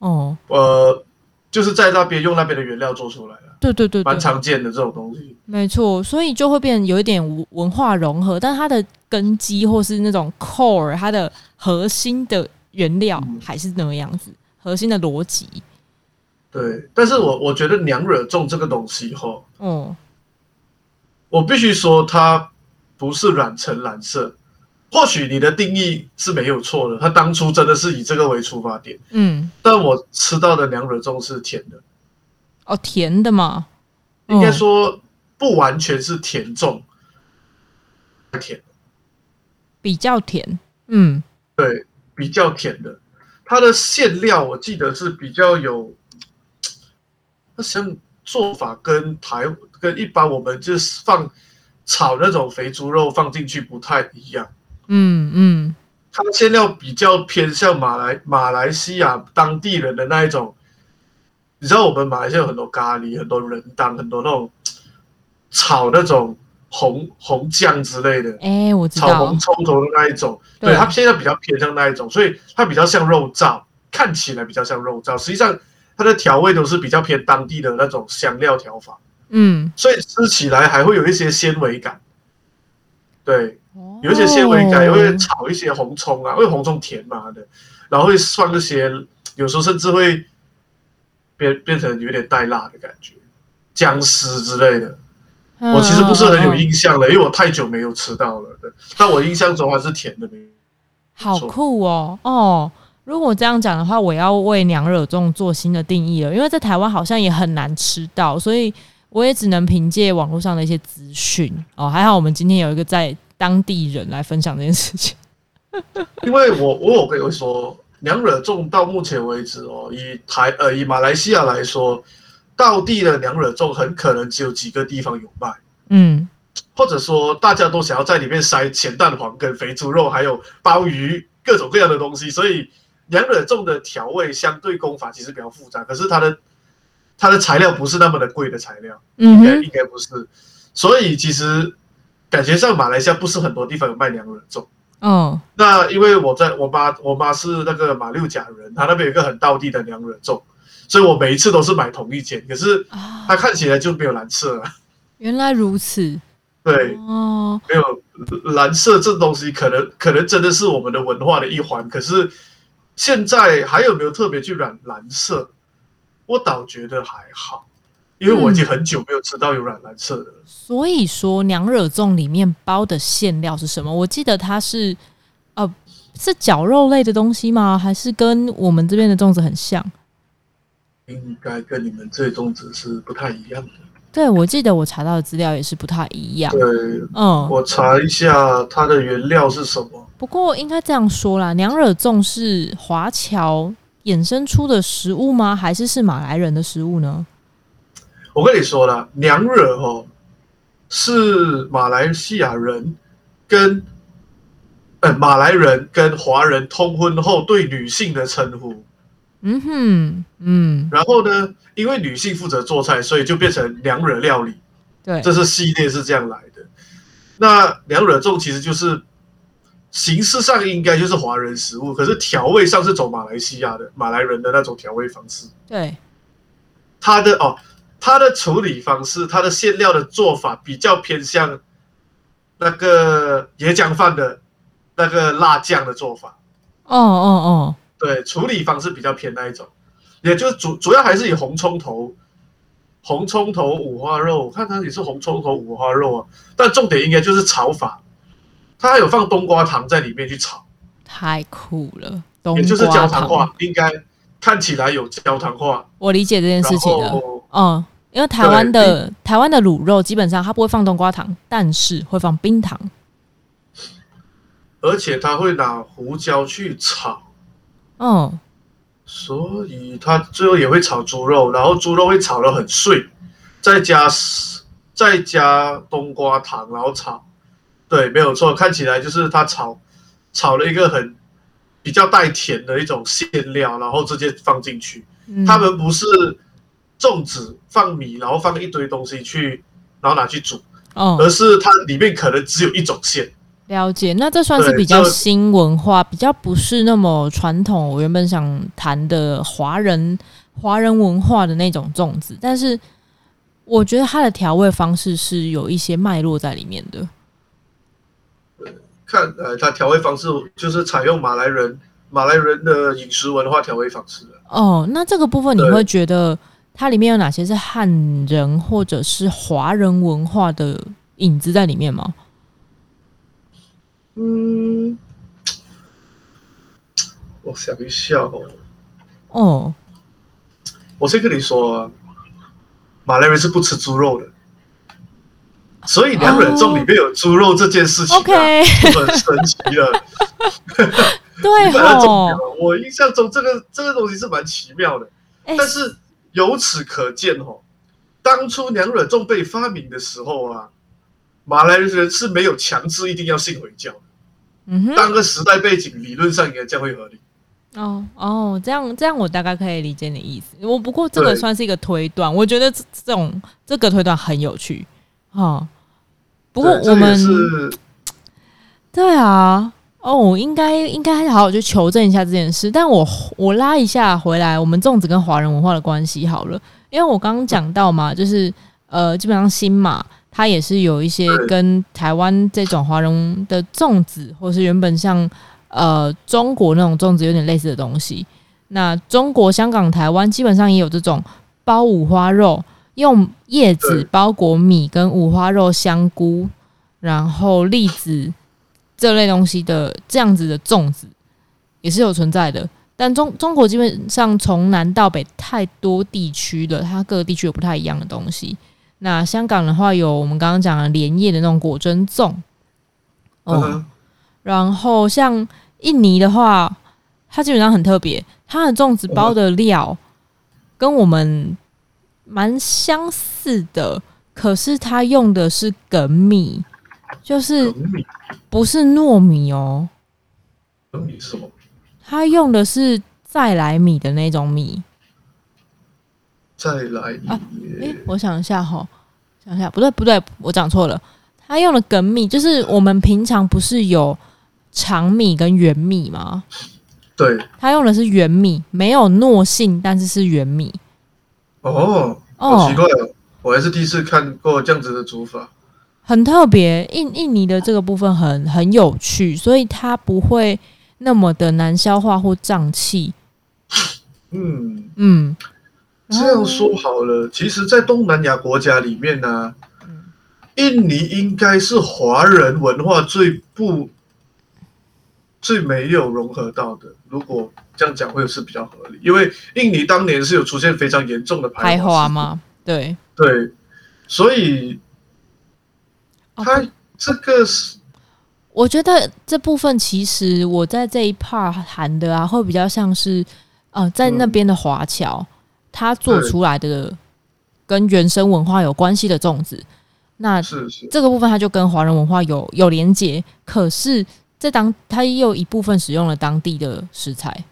哦，呃，就是在那边用那边的原料做出来的，对对对，对，蛮常见的这种东西。没错，所以就会变有一点文化融合，但它的根基或是那种 core，它的核心的原料还是那个样子，嗯、核心的逻辑。对，但是我我觉得娘惹粽这个东西哈，嗯。我必须说，它不是染成蓝色。或许你的定义是没有错的，它当初真的是以这个为出发点。嗯，但我吃到的娘惹粽是甜的。哦，甜的嘛？应该说不完全是甜粽，甜，比较甜。嗯，对，比较甜的。它的馅料我记得是比较有，<tsk> 它像做法跟台。跟一般我们就是放炒那种肥猪肉放进去不太一样，嗯嗯，它的馅料比较偏向马来马来西亚当地人的那一种，你知道我们马来西亚有很多咖喱，很多人当很多那种炒那种红红酱之类的，哎，我知道。炒红葱头的那一种，对，对它现在比较偏向那一种，所以它比较像肉燥，看起来比较像肉燥，实际上它的调味都是比较偏当地的那种香料调法。嗯，所以吃起来还会有一些纤维感，对，有一些纤维感，哦、会炒一些红葱啊，因为红葱甜嘛的，然后会放一些，有时候甚至会变变成有点带辣的感觉，姜丝之类的。嗯、我其实不是很有印象了，因为我太久没有吃到了，但我印象中还是甜的。好酷哦，哦，如果这样讲的话，我要为娘惹粽做新的定义了，因为在台湾好像也很难吃到，所以。我也只能凭借网络上的一些资讯哦，还好我们今天有一个在当地人来分享这件事情。<laughs> 因为我我有跟你说，娘惹粽到目前为止哦，以台呃以马来西亚来说，道地的娘惹粽很可能只有几个地方有卖，嗯，或者说大家都想要在里面塞咸蛋黄跟肥猪肉，还有鲍鱼各种各样的东西，所以娘惹粽的调味相对功法其实比较复杂，可是它的。它的材料不是那么的贵的材料，嗯哼，应该应该不是，所以其实感觉上马来西亚不是很多地方有卖娘惹粽。哦，那因为我在我妈我妈是那个马六甲人，她那边有一个很道地的娘惹粽，所以我每一次都是买同一件，可是它看起来就没有蓝色了。原来如此，对，哦，没有蓝色这东西，可能可能真的是我们的文化的一环，可是现在还有没有特别去染蓝色？我倒觉得还好，因为我已经很久没有吃到有染蓝色的了。嗯。所以说，娘惹粽里面包的馅料是什么？我记得它是，呃，是绞肉类的东西吗？还是跟我们这边的粽子很像？应该跟你们这粽子是不太一样的。对，我记得我查到的资料也是不太一样。对，嗯，我查一下它的原料是什么。不过应该这样说啦，娘惹粽是华侨衍生出的食物吗？还是是马来人的食物呢？我跟你说了，娘惹哦，是马来西亚人跟呃马来人跟华人通婚后对女性的称呼。嗯哼，嗯。然后呢，因为女性负责做菜，所以就变成娘惹料理。对，这是系列是这样来的。那娘惹粽其实就是。形式上应该就是华人食物，可是调味上是走马来西亚的马来人的那种调味方式。对，它的哦，它的处理方式，它的馅料的做法比较偏向那个椰浆饭的那个辣酱的做法。哦哦哦，对，处理方式比较偏那一种，也就是主主要还是以红葱头、红葱头五花肉，我看它也是红葱头五花肉啊，但重点应该就是炒法。它还有放冬瓜糖在里面去炒，太酷了，也就是焦糖化，应该看起来有焦糖化。我理解这件事情的，嗯，因为台湾的台湾的卤肉基本上它不会放冬瓜糖，但是会放冰糖，而且它会拿胡椒去炒。哦，所以他最后也会炒猪肉，然后猪肉会炒得很碎，再加再加冬瓜糖，然后炒。对，没有错，看起来就是他炒炒了一个很比较带甜的一种馅料，然后直接放进去。嗯、他们不是。粽子放米，然后放一堆东西去，然后拿去煮，哦，而是它里面可能只有一种馅。了解，那这算是比较新文化，比较不是那么传统。我原本想谈的华人华人文化的那种粽子，但是我觉得它的调味方式是有一些脉络在里面的。看，呃，它调味方式就是采用马来人马来人的饮食文化调味方式。哦，那这个部分你会觉得？它里面有哪些是汉人或者是华人文化的影子在里面吗？嗯，我想一下哦。哦，我先跟你说啊，马来人是不吃猪肉的，所以娘惹粽里面有猪肉这件事情，啊，OK，很神奇的。<laughs> <laughs> 对哦，我印象中这个这个东西是蛮奇妙的，欸，但是。由此可见，哦，当初娘惹粽被发明的时候啊，马来人是没有强制一定要信回教的。嗯哼，当个时代背景，理论上应该将会合理。哦哦，这样这样，我大概可以理解你的意思。我不过这个算是一个推断，我觉得这这种这个推断很有趣。哈，不过我们是，<tsk> 对啊。哦，应该应该好好去求证一下这件事。但我我拉一下回来，我们粽子跟华人文化的关系好了，因为我刚刚讲到嘛，就是呃，基本上新马它也是有一些跟台湾这种华人的粽子，或是原本像呃中国那种粽子有点类似的东西。那中国香港台湾基本上也有这种包五花肉，用叶子包裹米跟五花肉、香菇，然后栗子。这类东西的这样子的粽子也是有存在的，但中中国基本上从南到北太多地区了，它各个地区有不太一样的东西。那香港的话，有我们刚刚讲的莲叶的那种果珍粽，哦、uh 然后像印尼的话，它基本上很特别，它的粽子包的料跟我们蛮相似的，可是它用的是梗米。就是不是糯米哦？梗米是什么？它用的是再来米的那种米。再来米？哎、啊欸，我想一下哈，想一下，不对不对，我讲错了。他用的梗米，就是我们平常不是有长米跟圆米吗？对。他用的是圆米，没有糯性，但是是圆米。哦，好奇怪哦，我还是第一次看过这样子的煮法。很特别，印印尼的这个部分很很有趣，所以它不会那么的难消化或胀气。嗯嗯，这样说好了，其实，在东南亚国家里面呢、啊，印尼应该是华人文化最不最没有融合到的。如果这样讲，会是比较合理，因为印尼当年是有出现非常严重的排华吗？对对，所以。他这个是，我觉得这部分其实我在这一 part 谈的啊，会比较像是，呃，在那边的华侨他做出来的跟原生文化有关系的粽子，那这个部分它就跟华人文化有有连接，可是，在当它也有一部分使用了当地的食材，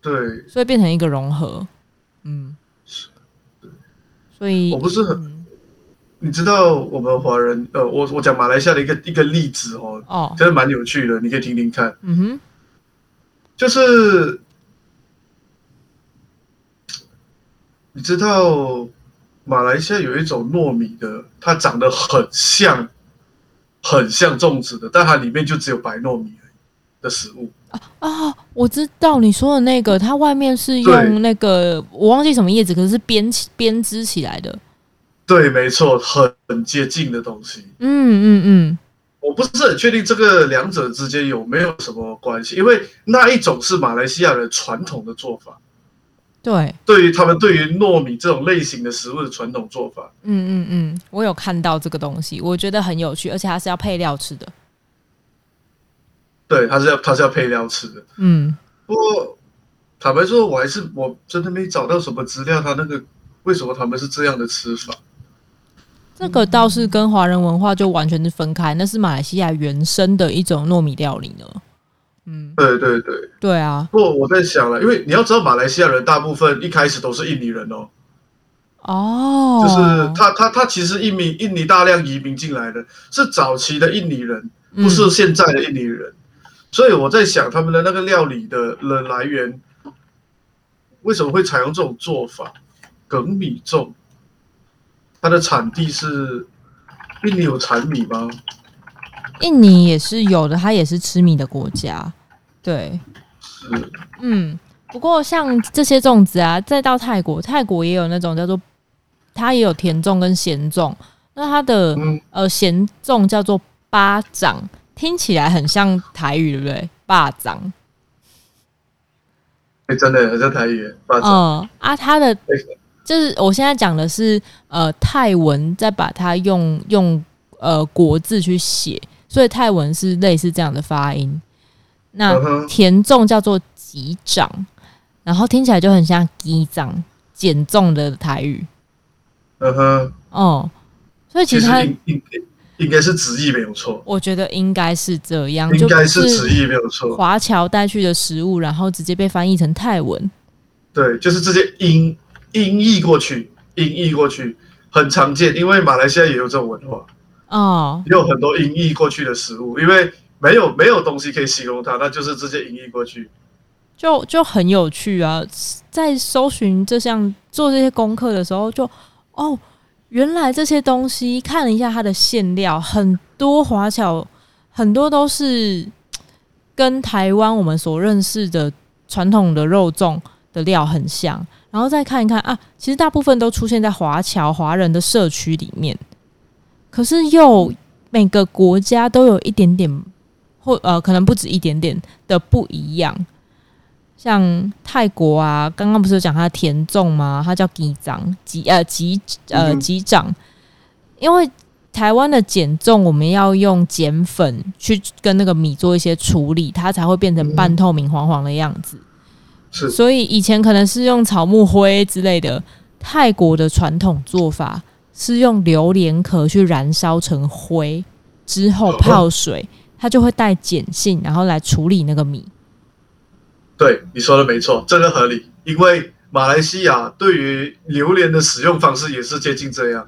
对，所以变成一个融合，嗯，是，所以我不是很。你知道我们华人，呃，我我讲马来西亚的一个一个例子哦，哦，真的蛮有趣的，你可以听听看。嗯哼，就是你知道马来西亚有一种糯米的，它长得很像，很像粽子的，但它里面就只有白糯米的食物。啊啊，我知道你说的那个，它外面是用那个我忘记什么叶子，可是是编编织起来的。对，没错，很接近的东西。嗯嗯嗯，我不是很确定这个两者之间有没有什么关系，因为那一种是马来西亚人传统的做法。对，对于他们对于糯米这种类型的食物的传统做法。嗯嗯嗯，我有看到这个东西，我觉得很有趣，而且它是要配料吃的。对，它是要它是要配料吃的。嗯，不过坦白说，我还是我真的没找到什么资料，它那个为什么他们是这样的吃法？这个倒是跟华人文化就完全是分开，那是马来西亚原生的一种糯米料理呢。嗯，对对对，对啊。不过我在想了，因为你要知道，马来西亚人大部分一开始都是印尼人哦。哦，就是他他他其实印尼印尼大量移民进来的，是早期的印尼人，不是现在的印尼人。嗯、所以我在想，他们的那个料理的的来源，为什么会采用这种做法？梗米粽，它的产地是印尼有产米吗？印尼也是有的，它也是吃米的国家。对，是，嗯，不过像这些粽子啊，再到泰国，泰国也有那种叫做，它也有甜粽跟咸粽。那它的、嗯、呃咸粽叫做巴掌，听起来很像台语，对不对？巴掌。哎、欸，真的很像台语。巴掌。嗯啊，它的就是我现在讲的是呃泰文，再把它用用呃国字去写。所以泰文是类似这样的发音，那甜粽叫做吉掌，然后听起来就很像鸡掌减重的台语。嗯哼，哦，所以其实它应应应该是直译没有错。我觉得应该是这样，应该是直译没有错。华侨带去的食物，然后直接被翻译成泰文。对，就是直接音音译过去，音译过去很常见，因为马来西亚也有这种文化。哦，有很多音译过去的食物，因为没有没有东西可以形容它，那就是直接音译过去，就就很有趣啊！在搜寻这项做这些功课的时候就，就哦，原来这些东西看了一下它的馅料，很多华侨很多都是跟台湾我们所认识的传统的肉粽的料很像，然后再看一看啊，其实大部分都出现在华侨华人的社区里面。可是又每个国家都有一点点，或呃可能不止一点点的不一样。像泰国啊，刚刚不是有讲它的甜粽吗？它叫吉掌，吉呃吉呃吉掌。因为台湾的碱粽，我们要用碱粉去跟那个米做一些处理，它才会变成半透明黄黄的样子。是，所以以前可能是用草木灰之类的。泰国的传统做法。是用榴莲壳去燃烧成灰之后泡水，它就会带碱性，然后来处理那个米。对，你说的没错，这个合理。因为马来西亚对于榴莲的使用方式也是接近这样。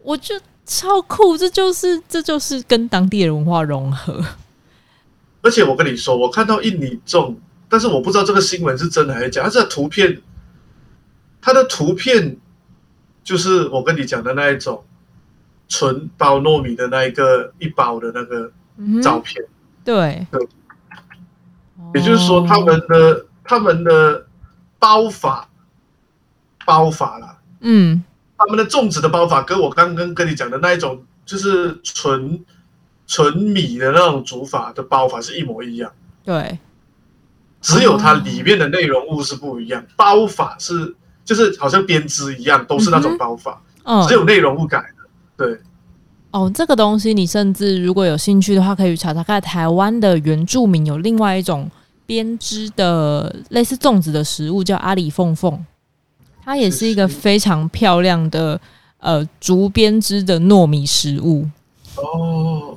我觉得超酷，这就是这就是跟当地的文化融合。而且我跟你说，我看到印尼种，但是我不知道这个新闻是真的还是假。它这图片，它的图片。就是我跟你讲的那一种纯包糯米的那一个一包的那个照片，嗯、对。对，也就是说他们的、哦、他们的包法包法啦，嗯，他们的粽子的包法跟我刚刚跟你讲的那一种就是纯纯米的那种煮法的包法是一模一样，对，只有它里面的内容物是不一样，哦、包法是。就是好像编织一样，都是那种包法，只有内容物改的。对，哦，这个东西你甚至如果有兴趣的话，可以查查看台湾的原住民有另外一种编织的类似粽子的食物，叫阿里凤凤，它也是一个非常漂亮的呃竹编织的糯米食物。哦，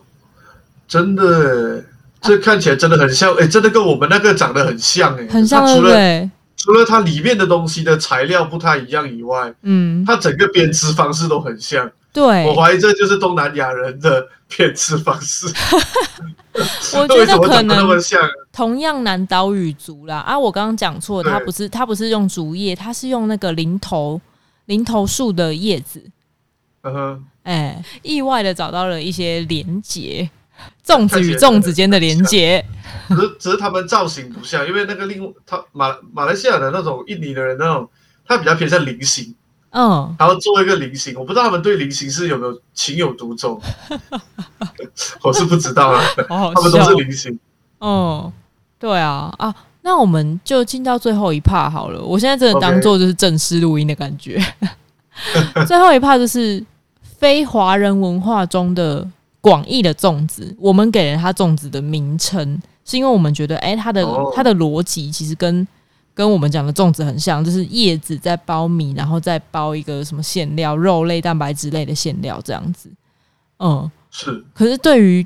真的，这看起来真的很像，哎、欸，真的跟我们那个长得很像，哎，很像，对不对？除了它里面的东西的材料不太一样以外，嗯，它整个编织方式都很像。对，我怀疑这就是东南亚人的编织方式。<laughs> 我觉得可能同样南岛语族啦啊，我刚刚讲错，它不是它不是用竹叶，它是用那个林头林头树的叶子。嗯哼，哎，意外的找到了一些连结。粽子与粽子间的连接，只是只是他们造型不像，因为那个另他马马来西亚的那种印尼的人那种，他比较偏向菱形，嗯，然后做一个菱形，我不知道他们对菱形是有没有情有独钟，<laughs> 我是不知道啊，<laughs> 好好他们都是菱形，哦、嗯，对啊。啊，那我们就进到最后一 part 好了。我现在真的当做就是正式录音的感觉。<laughs> 最后一 part 就是非华人文化中的广义的粽子，我们给了它粽子的名称，是因为我们觉得，哎、欸，它的、oh. 它的逻辑其实跟跟我们讲的粽子很像，就是叶子在包米，然后再包一个什么馅料，肉类、蛋白质类的馅料这样子。嗯，是。可是对于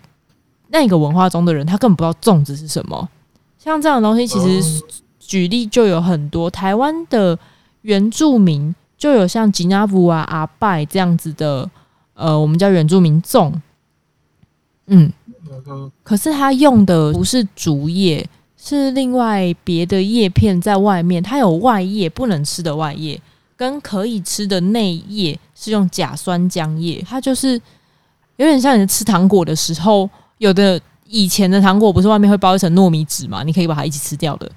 那个文化中的人，他根本不知道粽子是什么。像这样的东西，其实举例就有很多。台湾的原住民就有像吉纳布啊、阿拜这样子的，呃，我们叫原住民粽。嗯，可是他用的不是竹叶，是另外别的叶片在外面。它有外叶不能吃的外叶，跟可以吃的内叶是用甲酸浆叶。它就是有点像你吃糖果的时候有的。以前的糖果不是外面会包一层糯米纸嘛？你可以把它一起吃掉的，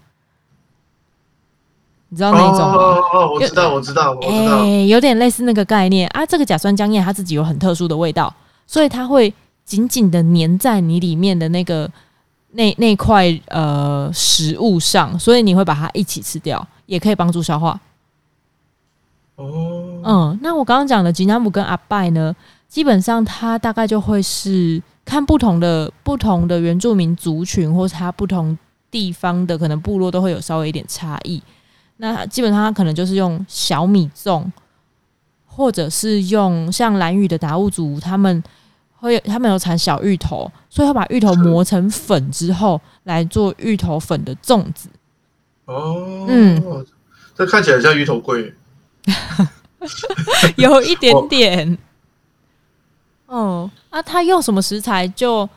你知道那种吗？哦哦，我知道，我知道，我知道。欸，有点类似那个概念啊。这个甲酸浆叶它自己有很特殊的味道，所以它会紧紧的粘在你里面的那个那那块呃食物上，所以你会把它一起吃掉，也可以帮助消化。哦，嗯，那我刚刚讲的吉拿姆跟阿拜呢，基本上它大概就会是。看不同的不同的原住民族群，或是它不同地方的可能部落都会有稍微一点差异。那基本上它可能就是用小米粽，或者是用像蓝屿的达悟族，他们会他们有产小芋头，所以会把芋头磨成粉之后来做芋头粉的粽子。哦，嗯，这看起来像芋头粿，<laughs> 有一点点。<laughs> 哦，啊，他用什么食材就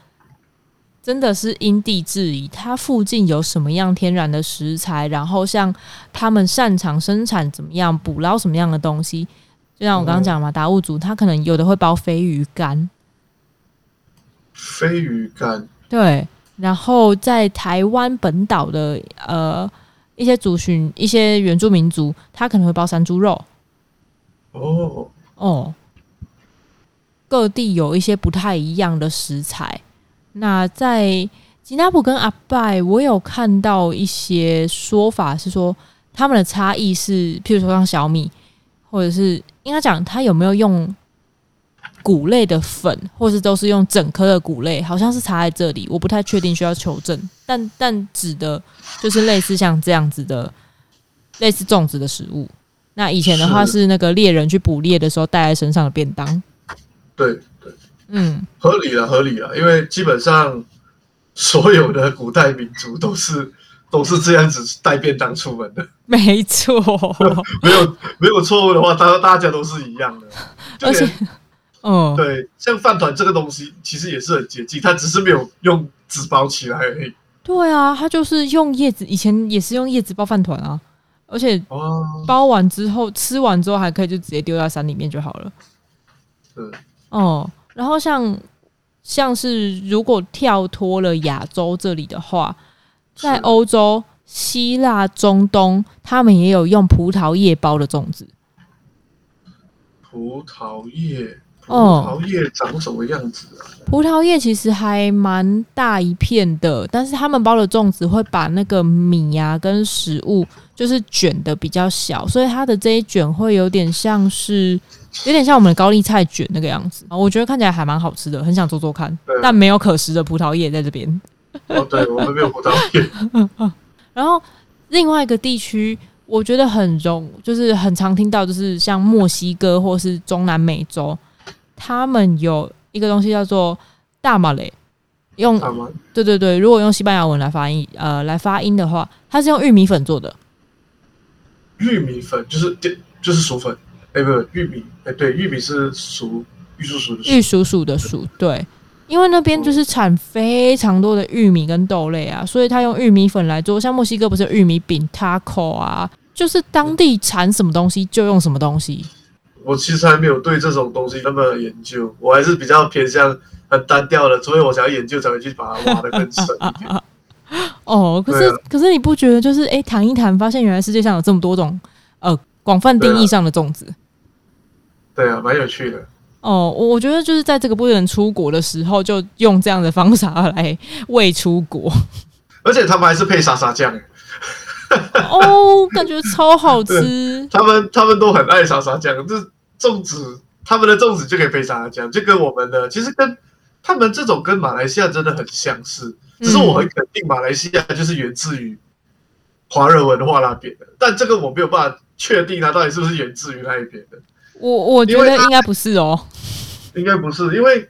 真的是因地制宜。他附近有什么样天然的食材，然后像他们擅长生产怎么样捕捞什么样的东西，就像我刚刚讲嘛，达悟族他可能有的会包飞鱼干，飞鱼干对，然后在台湾本岛的呃一些族群、一些原住民族，他可能会包山猪肉，哦哦。各地有一些不太一样的食材。那在吉纳普跟阿拜，我有看到一些说法是说，他们的差异是，譬如说像小米，或者是应该讲他有没有用谷类的粉，或是都是用整颗的谷类，好像是插在这里，我不太确定，需要求证。但但指的就是类似像这样子的，类似粽子的食物。那以前的话是那个猎人去捕猎的时候带在身上的便当。对对，嗯，合理了，合理了，因为基本上所有的古代民族都是 <laughs> 都是这样子带便当出门的，没错，<laughs> 没有没有错误的话，大大家都是一样的，而且，嗯，对，像饭团这个东西其实也是很接近，它只是没有用纸包起来而已。对啊，它就是用叶子，以前也是用叶子包饭团啊，而且包完之后吃完之后还可以就直接丢在山里面就好了，对。哦，然后像像是如果跳脱了亚洲这里的话，在欧洲、希腊、中东，他们也有用葡萄叶包的粽子。葡萄叶，葡萄叶长什么样子啊？哦，葡萄叶其实还蛮大一片的，但是他们包的粽子会把那个米呀跟食物就是卷的比较小，所以它的这一卷会有点像是。有点像我们的高丽菜卷那个样子，我觉得看起来还蛮好吃的，很想做做看。但没有可食的葡萄叶在这边。哦，对，我们没有葡萄叶。<laughs> 然后另外一个地区，我觉得很容，就是很常听到，就是像墨西哥或是中南美洲，他们有一个东西叫做大马雷，用对对对，如果用西班牙文来发音，呃，来发音的话，它是用玉米粉做的。玉米粉就是就是薯粉。哎，不，玉米，哎，对，玉米是薯玉蜀黍的玉蜀黍的黍，对，因为那边就是产非常多的玉米跟豆类啊，所以他用玉米粉来做。像墨西哥不是有玉米饼 taco 啊，就是当地产什么东西就用什么东西。我其实还没有对这种东西那么研究，我还是比较偏向很单调的，所以我想要研究才会去把它挖得更深一点。<laughs> 哦，可是、啊、可是你不觉得就是哎，谈一谈，发现原来世界上有这么多种呃。广泛定义上的粽子，对啊，蛮有趣的。哦，我觉得就是在这个不能出国的时候，就用这样的方法来未出国。而且他们还是配沙沙酱，哦，感觉超好吃。他们他们都很爱沙沙酱，就是粽子，他们的粽子就可以配沙沙酱，就跟我们的其实跟他们这种跟马来西亚真的很相似。只是我很肯定，马来西亚就是源自于华人文化那边的，但这个我没有办法确定它到底是不是源自于那一边的。我我觉得应该不是哦，应该不是，因为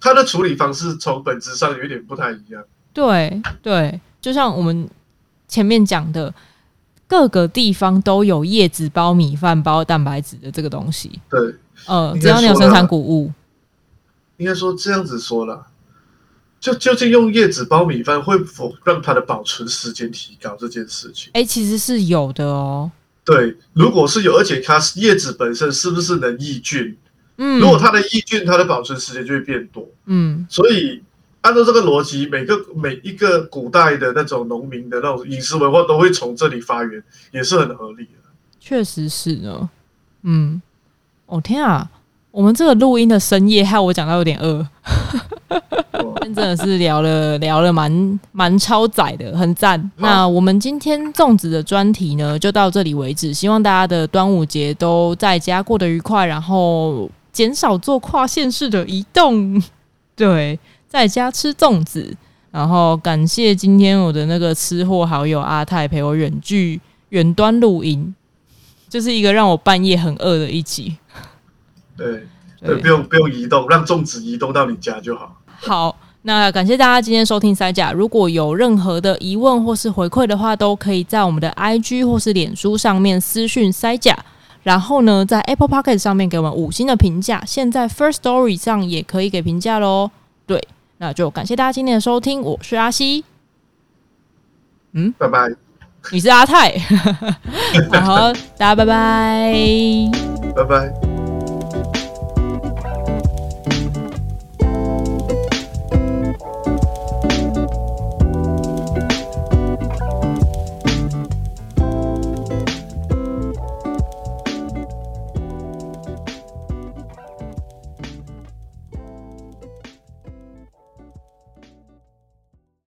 它的处理方式从本质上有点不太一样。对对，就像我们前面讲的，各个地方都有叶子包米饭包蛋白质的这个东西。对，呃，只要你有生产谷物，应该说这样子说了。就究竟用叶子包米饭会否让它的保存时间提高这件事情？哎、欸，其实是有的哦。对，如果是有，而且它叶子本身是不是能抑菌？嗯，如果它的抑菌，它的保存时间就会变多。嗯，所以按照这个逻辑，每个每一个古代的那种农民的那种饮食文化都会从这里发源，也是很合理的。确实是呢。嗯，哦天啊，我们这个录音的深夜害我讲到有点饿。<laughs> 真的是聊了聊了蛮蛮超载的，很赞。那我们今天粽子的专题呢，就到这里为止。希望大家的端午节都在家过得愉快，然后减少做跨县市的移动。<laughs> 对，在家吃粽子。然后感谢今天我的那个吃货好友阿泰陪我远距远端录音，就是一个让我半夜很饿的一集。对。对，不用不用移动，让粽子移动到你家就好。好，那感谢大家今天收听塞甲。如果有任何的疑问或是回馈的话，都可以在我们的 IG 或是脸书上面私讯塞甲。然后呢，在 Apple Podcast 上面给我们五星的评价。现在 First Story 上也可以给评价喽。对，那就感谢大家今天的收听。我是阿西。嗯，拜拜。你是阿泰。<laughs> 好，大家拜拜。拜拜。